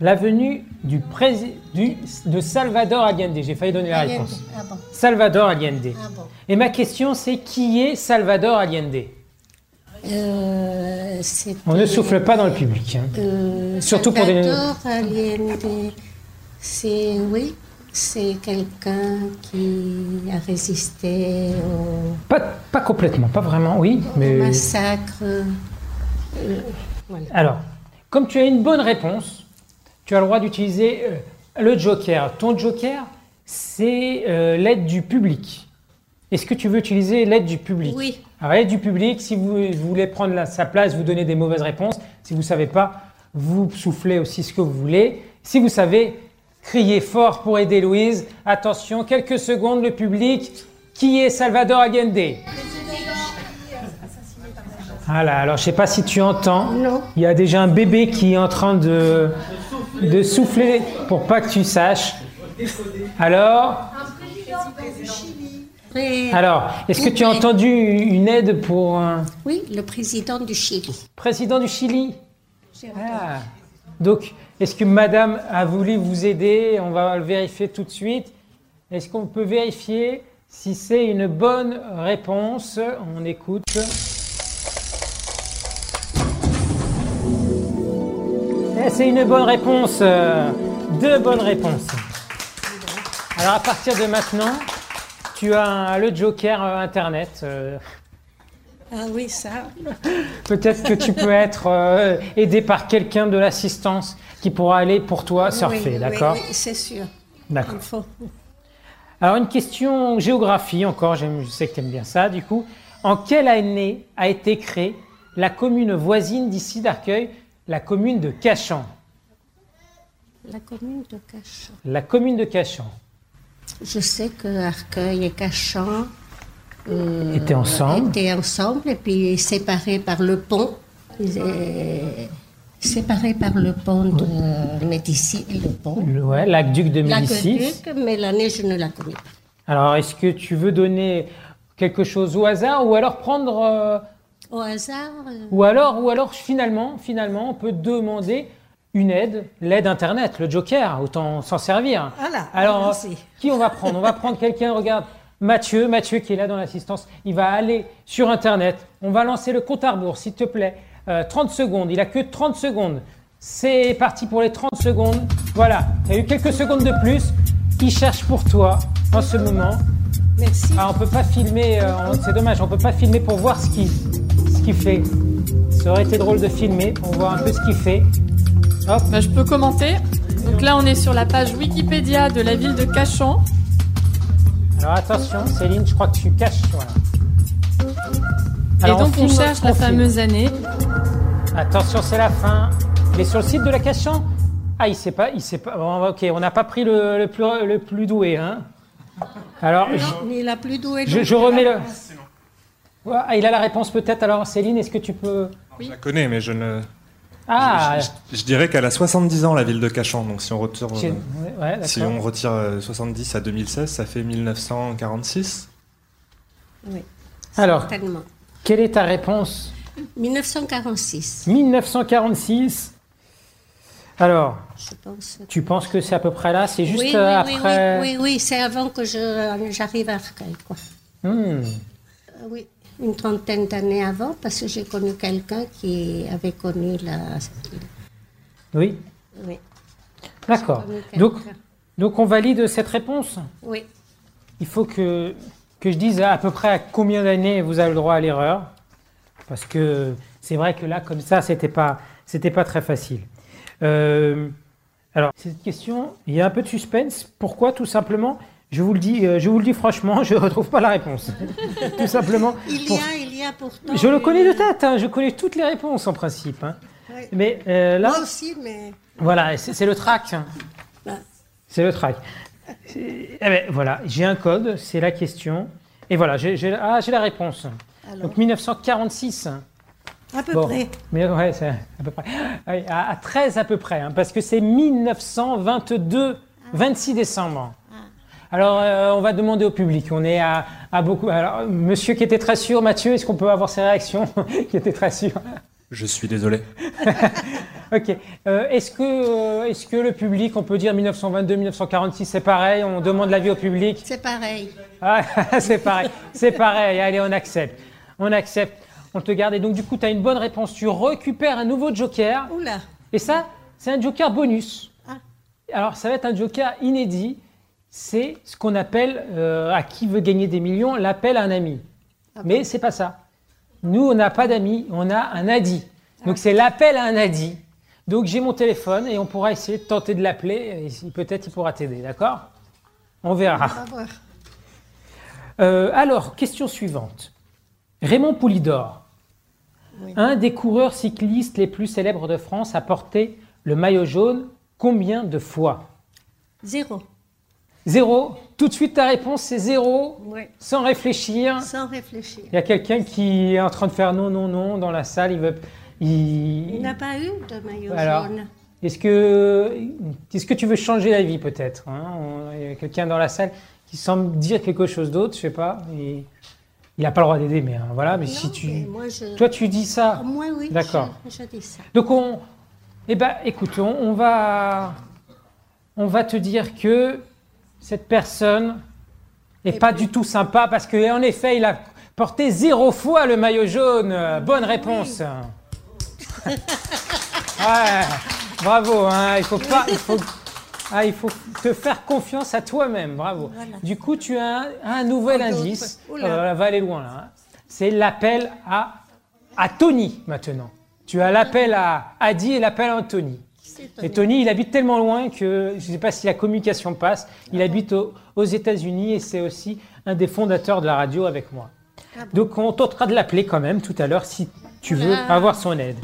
B: L'avenue du, prési- du de Salvador Allende. J'ai failli donner la réponse.
K: Ah bon.
B: Salvador Allende.
K: Ah bon.
B: Et ma question, c'est qui est Salvador Allende?
K: Euh,
B: On ne souffle pas dans le public. hein.
K: Euh,
B: Surtout pour des-
K: Salvador Allende, c'est oui, C'est quelqu'un qui a résisté au,
B: Pas, pas complètement, pas vraiment, oui,
K: au
B: mais.
K: massacre. euh, voilà.
B: Alors, comme tu as une bonne réponse, tu as le droit d'utiliser euh, le joker. Ton joker, c'est euh, l'aide du public. Est-ce que tu veux utiliser l'aide du public?
K: Oui.
B: Alors, l'aide du public, si vous, vous voulez prendre la- sa place, vous donnez des mauvaises réponses. Si vous ne savez pas, vous soufflez aussi ce que vous voulez. Si vous savez, criez fort pour aider Louise. Attention, quelques secondes, le public. Qui est Salvador Allende? Voilà, alors je ne sais pas si tu entends.
K: Non.
B: Il y a déjà un bébé qui est en train de, de souffler pour pas que tu saches. Alors, alors est-ce que tu as entendu une aide pour un
K: Oui, le président du Chili.
B: président du Chili Ah. Donc, est-ce que madame a voulu vous aider? On va le vérifier tout de suite. Est-ce qu'on peut vérifier si c'est une bonne réponse? On écoute. C'est une bonne réponse. euh, Deux bonnes réponses. Alors, à partir de maintenant, tu as le joker euh, Internet. euh,
K: Ah oui, ça. [LAUGHS]
B: Peut-être que tu peux être euh, aidé par quelqu'un de l'assistance qui pourra aller pour toi surfer,
K: Oui,
B: d'accord
K: Oui, oui, c'est sûr.
B: D'accord.
K: Il faut.
B: Alors une question géographie encore, j'aime- je sais que tu aimes bien ça du coup. En quelle année a été créée la commune voisine d'ici d'Arcueil, la commune de Cachan
K: La commune de Cachan.
B: La commune de Cachan.
K: Je sais que Arcueil et Cachan euh,
B: Étaient ensemble.
K: étaient ensemble et puis séparés par le pont. Séparés par le pont de Médicis et le pont.
B: Ouais, l'aqueduc de Médicis.
K: L'aqueduc, mais l'année, je ne la connais pas.
B: Alors est-ce que tu veux donner quelque chose au hasard ou alors prendre euh,
K: Au hasard, euh,
B: Ou alors, ou alors finalement, finalement, on peut demander une aide, l'aide Internet, le Joker, autant s'en servir.
K: Voilà,
B: Alors,
K: merci.
B: qui on va prendre? On va prendre quelqu'un, regarde, Mathieu, Mathieu qui est là dans l'assistance, il va aller sur Internet, on va lancer le compte à rebours, s'il te plaît. Euh, 30 secondes, il a que 30 secondes. C'est parti pour les 30 secondes. Voilà, il y a eu quelques secondes de plus. Il cherche pour toi en ce moment.
K: Merci.
B: Ah, on peut pas filmer, euh, c'est dommage, on peut pas filmer pour voir ce qu'il qu'il fait. Ça aurait été drôle de filmer pour voir un peu ce qu'il fait. Hop.
C: Bah, je peux commenter. Donc là, on est sur la page Wikipédia de la ville de Cachan.
B: Alors attention, Céline, je crois que tu caches. Voilà.
C: Et
B: Alors,
C: donc, on cherche la
B: filme.
C: fameuse année.
B: Attention, c'est la fin. Il est sur le site de la Cachan? Ah, il sait pas, il sait pas. Bon, ok, on n'a pas pris le, le plus, le plus doué, hein. Alors, je-
K: non, il a plus doué.
B: je, remets
K: la
B: le. Ouais, ah, il a la réponse peut-être. Alors, Céline, est-ce que tu peux.
E: Je la connais, mais je ne.
B: Ah,
E: je, je- je dirais qu'elle a 70 ans, la ville de Cachan. Donc si on retire, euh,
B: ouais, ouais,
E: si on retire euh, 70 à 2016, ça fait 1946.
K: Oui,
B: Alors, quelle est ta réponse?
K: 1946,
B: 1946. Alors,
K: je pense.
B: tu penses que c'est à peu près là? C'est juste
K: oui,
B: euh,
K: oui, oui,
B: après.
K: Oui, oui, oui, c'est avant que je- j'arrive à Arcueil, quoi.
B: Hmm.
K: Euh, Oui, une trentaine d'années avant, parce que j'ai connu quelqu'un qui avait connu la.
B: Oui,
K: Oui,
B: d'accord. Donc, donc, on valide cette réponse
K: Oui,
B: Il faut que, que je dise à peu près à combien d'années vous avez le droit à l'erreur. Parce que c'est vrai que là, comme ça, c'était pas, c'était pas très facile. Euh, alors, cette question, il y a un peu de suspense. Pourquoi Tout simplement, je vous le dis, euh, je vous le dis franchement, je ne [LAUGHS] retrouve pas la réponse. Tout simplement.
K: il y
B: pour-
K: a, il y a pourtant.
B: Je le connais de tête, hein, je connais toutes les réponses en principe. hein. Mais euh, là,
K: Moi aussi, mais.
B: voilà, c'est le track.
K: Ah.
B: C'est le track. Eh ben, voilà, j'ai un code, c'est la question. Et voilà, j'ai ah, la réponse.
K: Alors,
B: Donc 1946.
K: à peu
B: Bon.
K: près.
B: Mais ouais, c'est à peu près. À, à 13 à peu près, hein, parce que c'est 1922, 26 décembre. Alors, euh, on va demander au public. On est à, à beaucoup. Alors, monsieur qui était très sûr, Mathieu, est-ce qu'on peut avoir ses réactions [LAUGHS] Qui était très sûr.
E: Je suis désolé. [LAUGHS]
B: Ok. Euh, est-ce que, euh, est-ce que le public, on peut dire 1922, 1946, c'est pareil? On demande l'avis au public.
K: C'est pareil.
B: Ah, [LAUGHS] c'est pareil. C'est pareil. Allez, on accepte. On accepte. On te garde. Et donc, du coup, tu as une bonne réponse. Tu récupères un nouveau joker.
K: Oula.
B: Et ça, c'est un joker bonus.
K: Ah.
B: Alors, ça va être un joker inédit. C'est ce qu'on appelle, euh, à qui veut gagner des millions, l'appel à un ami. Mais c'est pas ça. Nous, on n'a pas d'amis, on a un adi. Donc c'est l'appel à un adi. Donc j'ai mon téléphone et on pourra essayer de tenter de l'appeler. Peut-être il pourra t'aider, d'accord? On verra.
K: On va voir.
B: Euh, alors, question suivante. Raymond Poulidor,
K: Oui.
B: un des coureurs cyclistes les plus célèbres de France, a porté le maillot jaune combien de fois?
K: Zéro.
B: Zéro. Tout de suite, ta réponse, c'est zéro,
K: Oui.
B: sans réfléchir.
K: Sans réfléchir.
B: Il y a quelqu'un qui est en train de faire non, non, non dans la salle. Il veut.
K: Il
B: Il...
K: n'a pas eu de maillot
B: Alors.
K: jaune.
B: Est-ce que, est-ce que tu veux changer la vie peut-être hein? Il y a quelqu'un dans la salle qui semble dire quelque chose d'autre, je sais pas. et il n'a pas le droit d'aider, mais hein, voilà. Mais si tu,
K: mais moi, je-
B: toi, tu dis ça.
K: Moi, oui.
B: D'accord.
K: Je, je dis ça.
B: Donc on, eh ben, écoute, on, on va, on va te dire que cette personne n'est pas du tout sympa parce que en effet, il a porté zéro fois le maillot jaune. Bonne réponse. [LAUGHS] Ouais, bravo. Hein, il faut pas, il faut, ah, il faut te faire confiance à toi-même. Bravo.
K: Voilà.
B: Du coup, tu as un, un nouvel
K: Oh,
B: indice. Euh, va aller loin là. hein. C'est l'appel à à Tony maintenant. Tu as l'appel à Adi et l'appel à Anthony. Et Tony, il habite tellement loin que je ne sais pas si la communication passe. Il habite au- aux États-Unis et c'est aussi un des fondateurs de la radio avec moi.
K: Ah bon.
B: Donc on tentera de l'appeler quand même tout à l'heure si tu veux
K: Ah.
B: avoir son aide.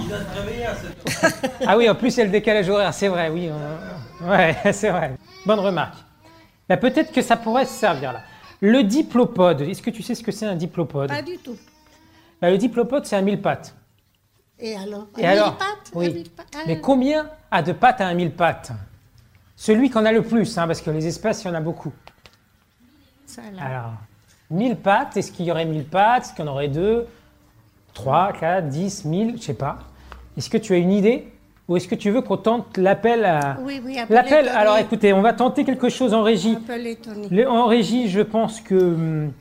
B: Ah oui, en plus il y a le décalage horaire, c'est vrai, oui. on- Ouais, [LAUGHS] c'est vrai. Bonne remarque. Bah, Peut-être que ça pourrait se servir là. Le diplopode, est-ce que tu sais ce que c'est un diplopode?
K: Pas du tout.
B: Bah, Le diplopode, c'est un mille pattes.
K: Et alors
B: Et
K: Un
B: alors
K: mille pattes
B: Oui.
K: Mille pattes Ah,
B: Mais combien a de pattes à un mille pattes? Celui qu'on a le plus, hein, parce que les espèces, il y en a beaucoup.
K: ça, là.
B: Alors, 1000 pattes, est-ce qu'il y aurait 1000 pattes? Est-ce qu'il y en aurait deux? 3, 4, 10, 1000, je sais pas. Est-ce que tu as une idée? Ou est-ce que tu veux qu'on tente l'appel à...
K: Oui, oui,
B: L'appel, alors écoutez, on va tenter quelque chose en régie. Le- en régie, je pense que hum,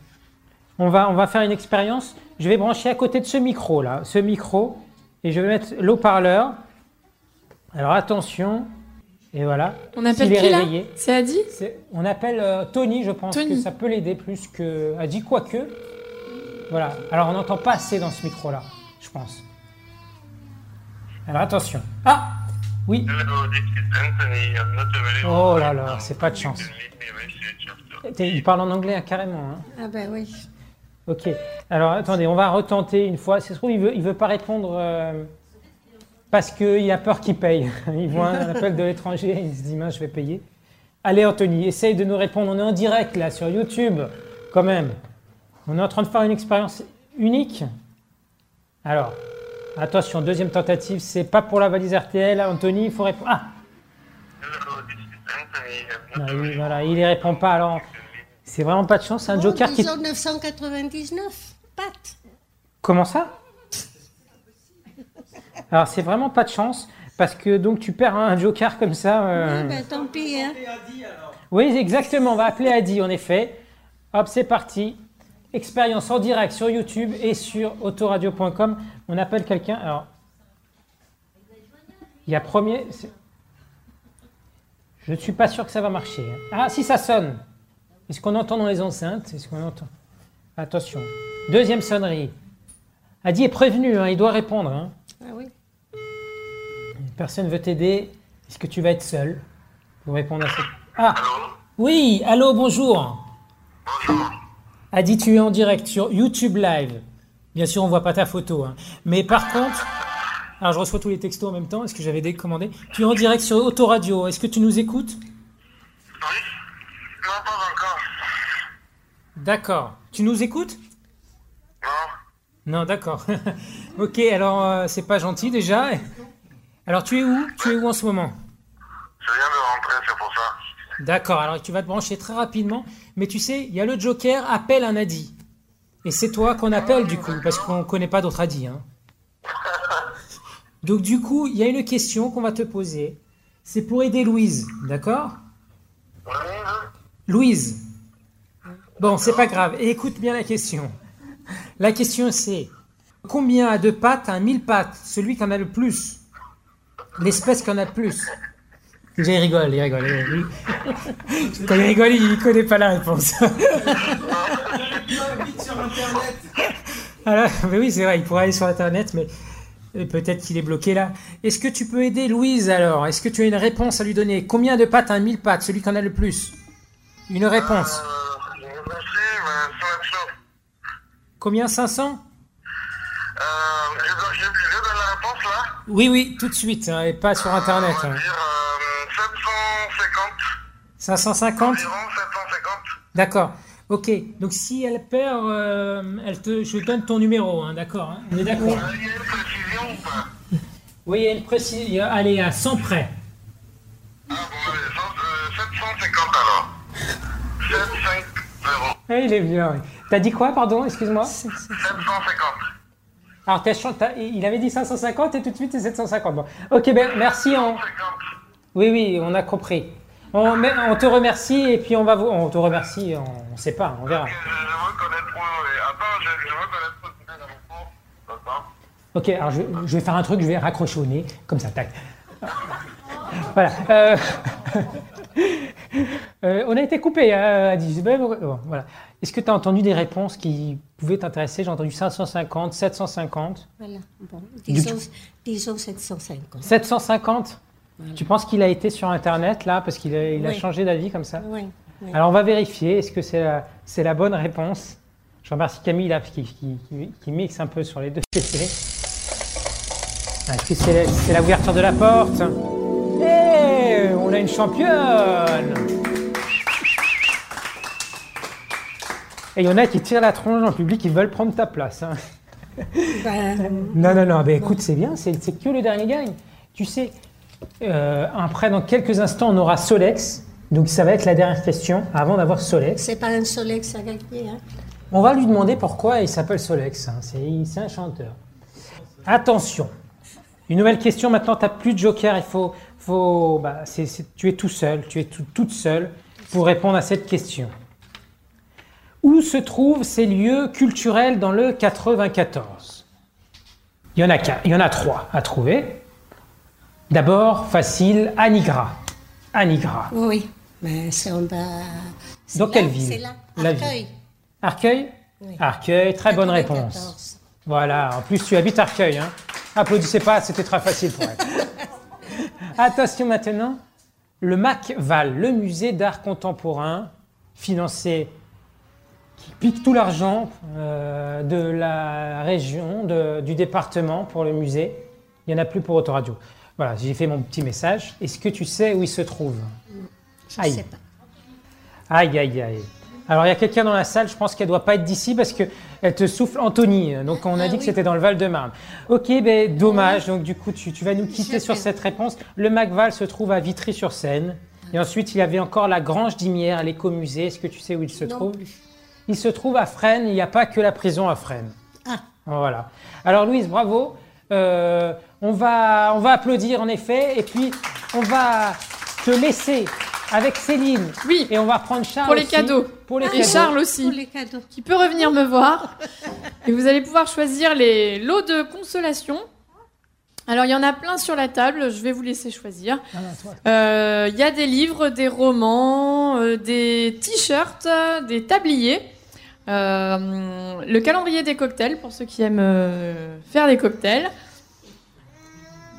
B: on va, on va faire une expérience. Je vais brancher à côté de ce micro là, ce micro, et je vais mettre l'eau-parleur. Alors attention, et voilà.
C: On appelle
B: est
C: qui là
B: réveillé.
C: C'est Adi
B: On appelle euh, Tony, je pense
C: Tony.
B: que ça peut l'aider plus que. A dit quoi que. Voilà. Alors on n'entend pas assez dans ce micro-là, je pense. Alors attention. Ah Oui. Oh là là, c'est pas de chance. Il parle en anglais hein, carrément. hein.
K: Ah ben oui.
B: Ok. Alors attendez, on va retenter une fois. Se trouve, il veut, il veut pas répondre euh, parce qu'il a peur qu'il paye. [LAUGHS] Il voit un [LAUGHS] appel de l'étranger, il se dit mince, je vais payer. Allez Anthony, essaye de nous répondre. On est en direct là sur YouTube, quand même. On est en train de faire une expérience unique. Alors, attention, deuxième tentative, c'est pas pour la valise RTL. Anthony, il faut répondre. Ah Non, il, voilà, il y répond pas. Alors, c'est vraiment pas de chance. C'est un
K: Bon,
B: joker qui.
K: disons 999 pattes.
B: Comment ça Alors c'est vraiment pas de chance parce que donc tu perds un joker comme ça. euh,
K: Oui, ben tant pis. Hein.
B: Oui exactement, on va appeler Adi en effet. Hop c'est parti. Expérience en direct sur YouTube et sur autoradio.com. On appelle quelqu'un. Alors il y a premier. Je ne suis pas sûr que ça va marcher. hein. Ah si ça sonne. Est-ce qu'on entend dans les enceintes Est-ce qu'on entend Attention. Deuxième sonnerie. Adi est prévenu, hein, il doit répondre. hein.
K: Ah oui.
B: Personne veut t'aider. Est-ce que tu vas être seul pour répondre à cette... Ah Oui, allô, bonjour. Adi, tu es en direct sur YouTube Live. Bien sûr, on voit pas ta photo. hein. Mais par contre... Alors, je reçois tous les textos en même temps. Est-ce que j'avais décommandé Tu es en direct sur Autoradio. Est-ce que tu nous écoutes? D'accord. Tu nous écoutes? Non, d'accord. [LAUGHS] ok, alors euh, c'est pas gentil déjà. Alors tu es où? Tu es où en ce moment?
L: Je viens de rentrer, c'est pour ça.
B: D'accord, alors tu vas te brancher très rapidement. Mais tu sais, il y a le Joker, appelle un Adi. Et c'est toi qu'on appelle du coup, parce qu'on connaît pas d'autres Adi. Hein. [LAUGHS] Donc du coup, il y a une question qu'on va te poser. C'est pour aider Louise, d'accord? Louise. Bon, c'est pas grave. Écoute bien la question. La question c'est combien a de pattes un mille pattes? Celui qui en a le plus. L'espèce qui en a le plus. Déjà, il rigole, il rigole. il rigole. Quand il rigole, il connaît pas la réponse. Alors, mais oui, c'est vrai, il pourrait aller sur Internet, mais euh, peut-être qu'il est bloqué là. Est-ce que tu peux aider Louise alors? Est-ce que tu as une réponse à lui donner? Combien de pattes un mille pattes? Celui qui en a le plus Une réponse Combien 500 Oui, oui, tout de suite, hein, et pas sur Internet. hein. 550 D'accord. Ok. Donc si elle perd, euh, elle te, je donne ton numéro, hein, d'accord hein On est d'accord Oui, il y a une précision. Allez, à 100 près. Eh, il est bien, oui. T'as dit quoi, pardon Excuse-moi 750. Alors, t'as chan- t'as- il avait dit 550 et tout de suite c'est 750. Bon. Ok, ben merci. On... Oui, oui, on a compris. On, te remercie et puis on va vous. On te remercie, on ne sait pas, on verra. Ok, alors je, je vais faire un truc, je vais raccrocher au nez, comme ça, tac. [LAUGHS] Voilà. euh, [LAUGHS] [LAUGHS] euh, on a été coupé hein, à 10. Ben, bon, voilà. Est-ce que tu as entendu des réponses qui pouvaient t'intéresser? J'ai entendu 550, 750.
K: Voilà, bon, disons,
B: coup-
K: disons 750.
B: 750
K: Voilà.
B: Tu penses qu'il a été sur Internet là parce qu'il a, il a
K: Oui.
B: changé d'avis comme ça?
K: Oui, oui.
B: Alors on va vérifier. Est-ce que c'est la, c'est la bonne réponse? Je remercie Camille là, qui, qui, qui- qui mixe un peu sur les deux [LAUGHS] PC. Est-ce que c'est la, c'est la ouverture de la porte? On a une championne Et il y en a qui tirent la tronche en public, ils veulent prendre ta place. hein.
K: Ben,
B: Non, non, non, ben écoute, c'est bien, c'est que le dernier gagne. Tu sais, euh, après, dans quelques instants, on aura Solex. Donc, ça va être la dernière question avant d'avoir Solex.
K: c'est pas un Solex à gagner. Hein.
B: On va lui demander pourquoi il s'appelle Solex. hein. C'est c'est un chanteur. Attention. Une nouvelle question. Maintenant, tu n'as plus de joker. Il faut. Faut bah, tu es tout seul. Tu es tout- toute seule pour répondre à cette question. Où se trouvent ces lieux culturels dans le 94 Il y en a qu'un- il y en a trois à trouver. D'abord, facile, Anigra. Anigra.
K: Oui, mais c'est en bas. c'est
B: Dans
K: là,
B: quelle ville?
K: C'est là,
B: La ville.
K: Arcueil.
B: Arcueil?
K: Oui.
B: Arcueil, très bonne
K: 94.
B: réponse. Voilà, en plus tu habites Arcueil. Hein. Applaudissez pas, c'était très facile pour elle. [LAUGHS] Attention maintenant, le MACVAL, le musée d'art contemporain, financé, qui pique tout l'argent euh, de la région, de- du département pour le musée. Il n'y en a plus pour Autoradio. Voilà, j'ai fait mon petit message. Est-ce que tu sais où il se trouve?
K: Je
B: Aïe.
K: sais pas.
B: Aïe, aïe, aïe. Alors, il y a quelqu'un dans la salle, je pense qu'elle ne doit pas être d'ici parce qu'elle te souffle Anthony. Donc, on a
K: Ah
B: dit que c'était dans le Val-de-Marne. Ok, ben, dommage. Donc, du coup, tu, tu vas nous quitter sur cette réponse. Le Macval se trouve à Vitry-sur-Seine. Et ensuite, il y avait encore la Grange d'Imière, l'écomusée. Est-ce que tu sais où il se
K: Non
B: trouve. Il se trouve à Fresnes. Il n'y a pas que la prison à Fresnes.
K: Ah.
B: Voilà. Alors, Louise, bravo. Euh, on, va, on va applaudir, en effet. Et puis, on va te laisser avec Céline.
C: Oui.
B: Et on va reprendre Charles
C: Pour les
B: aussi.
C: cadeaux.
B: Pour les
C: Et
B: cadeaux.
C: Charles
K: Pour
C: aussi,
K: les cadeaux.
C: qui peut revenir me voir. Et vous allez pouvoir choisir les lots de consolation. Alors, il y en a plein sur la table. Je vais vous laisser choisir.
B: Ah, toi.
C: Euh, Il y a des livres, des romans, euh, des t-shirts, euh, des tabliers. Euh, le calendrier des cocktails pour ceux qui aiment euh, faire des cocktails.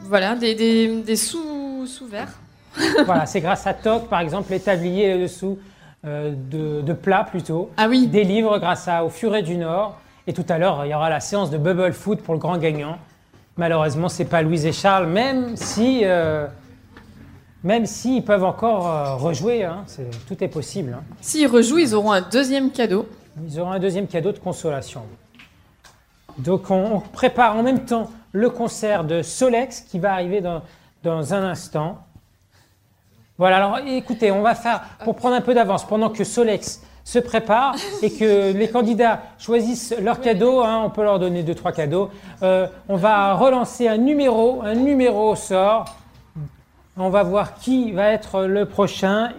C: Voilà, des, des, des sous, sous verres. [LAUGHS]
B: voilà, c'est grâce à Toc, par exemple, les tabliers dessous euh, de, de plats plutôt.
C: Ah oui.
B: Des livres grâce à, au Furet du Nord. Et tout à l'heure, il y aura la séance de Bubble Foot pour le grand gagnant. Malheureusement, c'est pas Louise et Charles, même si, euh, même s'ils peuvent encore euh, rejouer. hein. C'est- tout est possible. hein.
C: S'ils rejouent, ils auront un deuxième cadeau.
B: Ils auront un deuxième cadeau de consolation. Donc on, on prépare en même temps le concert de Solex qui va arriver dans, dans un instant. Voilà, alors écoutez, on va faire, pour prendre un peu d'avance, pendant que Solex se prépare [LAUGHS] et que les candidats choisissent leur cadeau, hein, on peut leur donner deux, trois cadeaux, euh, on va relancer un numéro, un numéro au sort. On va voir qui va être le prochain.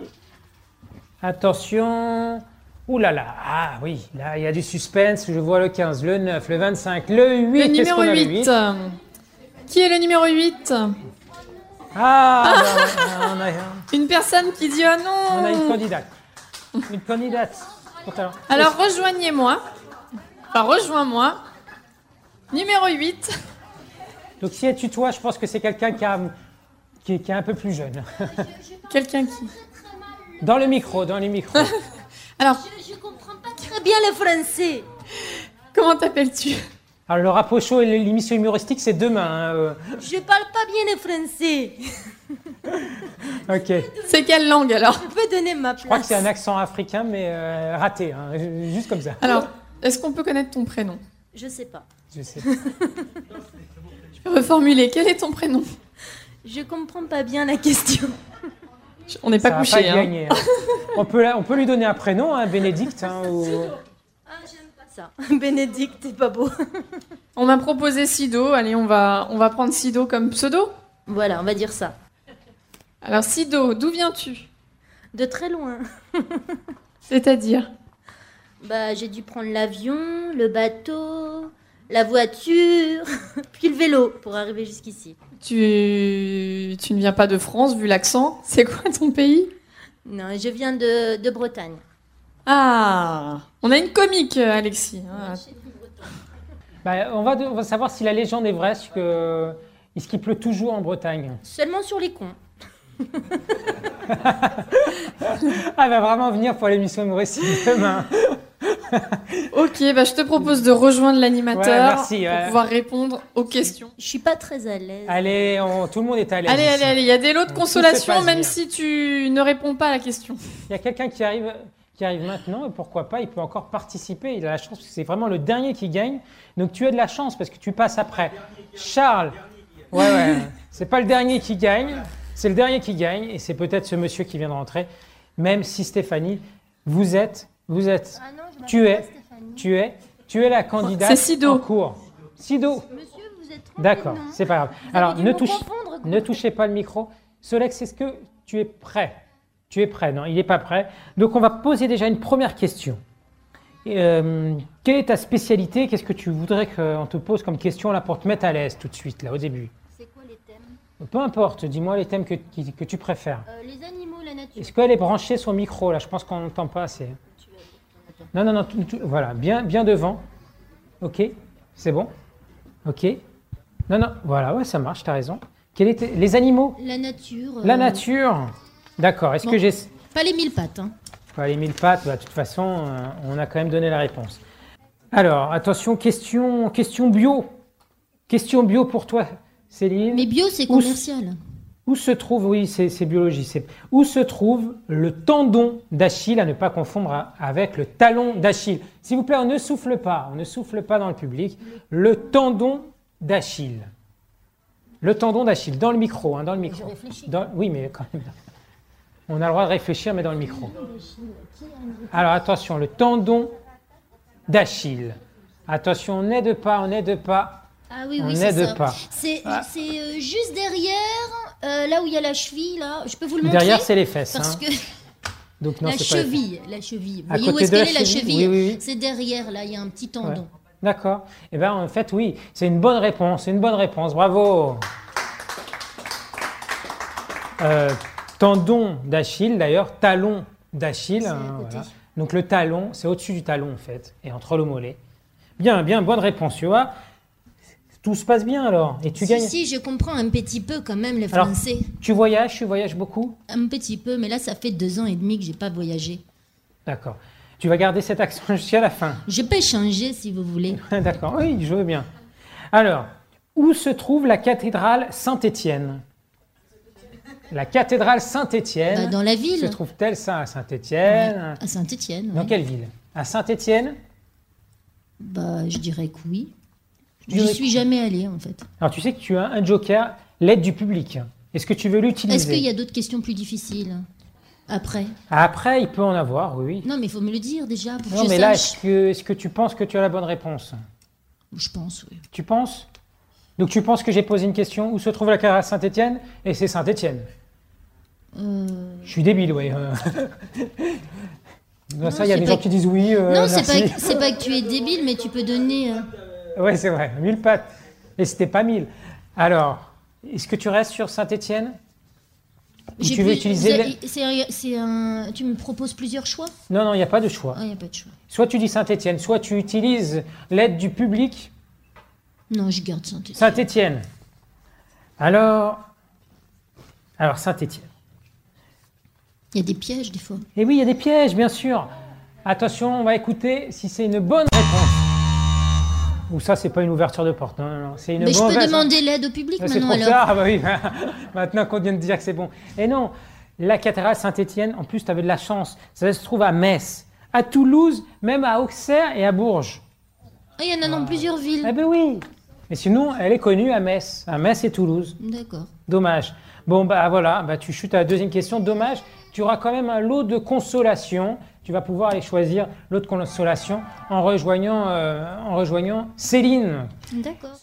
B: Attention. Ouh là là, ah oui, là il y a du suspense, je vois le 15, le 9, le 25, le 8.
C: Le numéro
B: a, le
C: 8. Qui est le numéro 8
B: Ah, bah, on a-
C: Une personne qui dit oh non
B: On a une candidate. Une candidate.
C: Alors rejoignez-moi. Enfin, rejoins-moi. Numéro 8.
B: Donc si elle tutoie, je pense que c'est quelqu'un qui, est- qui est un peu plus jeune.
C: Quelqu'un qui.
B: Dans le micro, dans les micros. [LAUGHS]
C: Alors,
H: Je comprends pas très bien le français.
C: comment t'appelles-tu?
B: Alors le rapocho et l'émission humoristique, c'est demain. hein, euh.
H: Je parle pas bien le français. [LAUGHS]
B: Ok.
C: C'est quelle langue alors?
H: Je peux donner ma place.
B: Je crois que c'est un accent africain, mais euh, raté, hein, juste comme ça.
C: Alors, est-ce qu'on peut connaître ton prénom?
H: Je sais pas.
B: Je sais. [LAUGHS]
C: Je vais reformuler. Quel est ton prénom?
H: Je comprends pas bien la question.
C: On n'est pas couché.
B: pas
C: hein.
B: hein. on, peut, la- on peut lui donner un prénom, hein, Bénédicte. hein, ou-
H: Ah, pas ça. [LAUGHS] Bénédicte, c'est pas beau. [LAUGHS]
C: On m'a proposé Sido. Allez, on va, on va prendre Sido comme pseudo.
H: Voilà, on va dire ça.
C: Alors, Sido, d'où viens-tu?
H: De très loin. [LAUGHS]
C: C'est-à-dire?
H: Bah, j'ai dû prendre l'avion, le bateau, la voiture, puis le vélo pour arriver jusqu'ici.
C: tu... tu ne viens pas de France, vu l'accent? C'est quoi ton pays?
H: Non, je viens de, de Bretagne.
C: Ah On a une comique, euh, Alexis. Ah,
B: Bah, on, va de- on va savoir si la légende est vraie, est-ce que- est-ce qu'il pleut toujours en Bretagne?
H: Seulement sur les cons. [LAUGHS]
B: Ah, elle va vraiment venir pour l'émission humoristique demain. [LAUGHS]
C: Ok, bah, je te propose de rejoindre l'animateur
B: Ouais,
C: pour pouvoir répondre aux questions.
H: Je suis pas très à l'aise.
B: Allez, on- tout le monde est à l'aise.
C: Allez,
B: ici.
C: allez, allez, il y a des lots de
B: se
C: consolation, même si tu ne réponds pas à la question.
B: Il y a quelqu'un qui arrive, qui arrive maintenant, et pourquoi pas, il peut encore participer. Il a la chance, parce que c'est vraiment le dernier qui gagne. Donc tu as de la chance, parce que tu passes après. Charles, ouais, ouais, c'est pas le dernier qui gagne, c'est le dernier qui gagne, et c'est peut-être ce monsieur qui vient de rentrer. Même si Stéphanie, vous êtes, vous êtes,
H: Ah non,
B: tu es, tu es, tu es la candidate en cours. Sido,
H: Monsieur, vous êtes
B: d'accord, c'est pas grave. Alors ne, touche- ne touchez pas le micro. Solex, est-ce que tu es prêt? Tu es prêt Non, il n'est pas prêt. Donc on va poser déjà une première question. Euh, quelle est ta spécialité? Qu'est-ce que tu voudrais qu'on te pose comme question là pour te mettre à l'aise tout de suite, là au début?
H: C'est quoi les thèmes?
B: Peu importe, dis-moi les thèmes que, tu préfères.
H: Euh, Les animaux, la nature.
B: Est-ce qu'elle est branchée son micro là? Je pense qu'on n'entend pas assez. Non, non, non, tout- tout- voilà, bien, bien devant. Ok, c'est bon? Ok. Non, non, voilà, ouais, ça marche, tu as raison. Quel était les animaux?
H: La nature.
B: La
H: euh,
B: nature D'accord. Est-ce
H: bon.
B: que j'ai.
H: Pas les mille pattes. Hein.
B: Pas les mille pattes, bah, de toute façon, euh, on a quand même donné la réponse. Alors, attention, question, question bio. Question bio pour toi, Céline.
H: Mais bio, c'est
B: Où
H: commercial.
B: Où se trouve, oui, c'est biologie, c'est où se trouve le tendon d'Achille, à ne pas confondre à- avec le talon d'Achille? S'il vous plaît, on ne souffle pas, on ne souffle pas dans le public. Le tendon d'Achille. Le tendon d'Achille, dans le micro, hein, dans le micro. Dans- oui, mais quand même. On a le droit de réfléchir, mais dans le micro. Alors attention, le tendon d'Achille. Attention, on n'aide pas, on n'aide pas.
H: Ah oui,
B: On
H: oui, c'est ça.
B: pas.
H: C'est
B: Ah.
H: euh, juste derrière, euh, là où il y a la cheville, là. Je peux vous le montrer
B: Derrière, c'est les fesses.
H: Parce
B: hein.
H: que [LAUGHS]
B: Donc, non,
H: la cheville, la cheville. Vous
B: À
H: voyez où est-ce qu'elle est la
B: cheville oui, oui.
H: C'est derrière, là, il y a un petit tendon.
B: Ouais. D'accord. Eh bien, en fait, oui, c'est une bonne réponse. C'est une bonne réponse. Bravo. Euh, tendon d'Achille, d'ailleurs, talon d'Achille. hein, voilà. Donc, le talon, c'est au-dessus du talon, en fait, et entre le mollet. Bien, bien, bonne réponse, tu vois. Tout se passe bien alors. Et tu
H: si,
B: gagnes.
H: si, je comprends un petit peu quand même le
B: Alors-
H: français.
B: Tu voyages, tu voyages beaucoup?
H: Un petit peu, mais là, ça fait deux ans et demi que j'ai pas voyagé.
B: D'accord. Tu vas garder cet accent [LAUGHS] jusqu'à la fin.
H: Je peux changer si vous voulez. [LAUGHS]
B: D'accord, oui, je veux bien. Alors, où se trouve la cathédrale Saint-Étienne? La cathédrale Saint-Étienne.
H: Bah, dans la ville.
B: Se trouve-t-elle ça à Saint-Étienne
H: À Saint-Étienne.
B: Dans quelle ville? À Saint-Étienne?
H: Bah, je dirais que oui. Je
B: dirais
H: suis jamais allée en fait.
B: Alors, tu sais que tu as un joker, l'aide du public. Est-ce que tu veux l'utiliser?
H: Est-ce qu'il y a d'autres questions plus difficiles? Après
B: Après, il peut en avoir, oui.
H: Non, mais il faut me le dire déjà pour
B: Non,
H: que je
B: mais là, est-ce que, est-ce que tu penses que tu as la bonne réponse?
H: Je pense, oui.
B: Tu penses? Donc, tu penses que j'ai posé une question où se trouve la cathédrale Saint-Étienne Et c'est Saint-Étienne.
H: Euh,
B: Je suis débile, oui. [LAUGHS] Non, ça, il y a
H: c'est
B: des
H: pas
B: gens
H: que-
B: qui disent oui. euh,
H: non, c'est pas, que tu es débile, mais tu peux donner. euh,
B: Ouais, c'est vrai, mille pattes. Et c'était pas mille. Alors, est-ce que tu restes sur Saint-Étienne? Tu veux
H: plus-
B: utiliser...
H: avez- un- Tu me proposes plusieurs choix?
B: Non, non, il n'y a pas de choix.
H: Ah, il n'y a pas de choix.
B: Soit tu dis Saint-Étienne, soit tu utilises l'aide du public
H: Non, je garde Saint-Étienne.
B: Saint-Étienne. Alors, alors Saint-Étienne.
H: Il y a des pièges des fois.
B: Et oui, il y a des pièges, bien sûr. Attention, on va écouter si c'est une bonne réponse. Ou ça, c'est pas une ouverture de porte. Non, non, non. C'est une
H: Mais je peux demander l'aide au public maintenant alors.
B: tard, ah [LAUGHS] bah oui. Maintenant qu'on vient de dire que c'est bon. Et non, la cathédrale Saint-Étienne, en plus, tu avais de la chance. Ça se trouve à Metz, à Toulouse, même à Auxerre et à Bourges.
H: Ah, il y en a dans plusieurs villes.
B: Eh ben oui. Mais sinon, elle est connue à Metz, à Metz et Toulouse.
H: D'accord.
B: Dommage. Bon, bah voilà, bah, tu chutes à la deuxième question. Dommage, tu auras quand même un lot de consolation. Tu vas pouvoir aller choisir l'autre consolation en rejoignant, euh, en rejoignant Céline.
H: D'accord.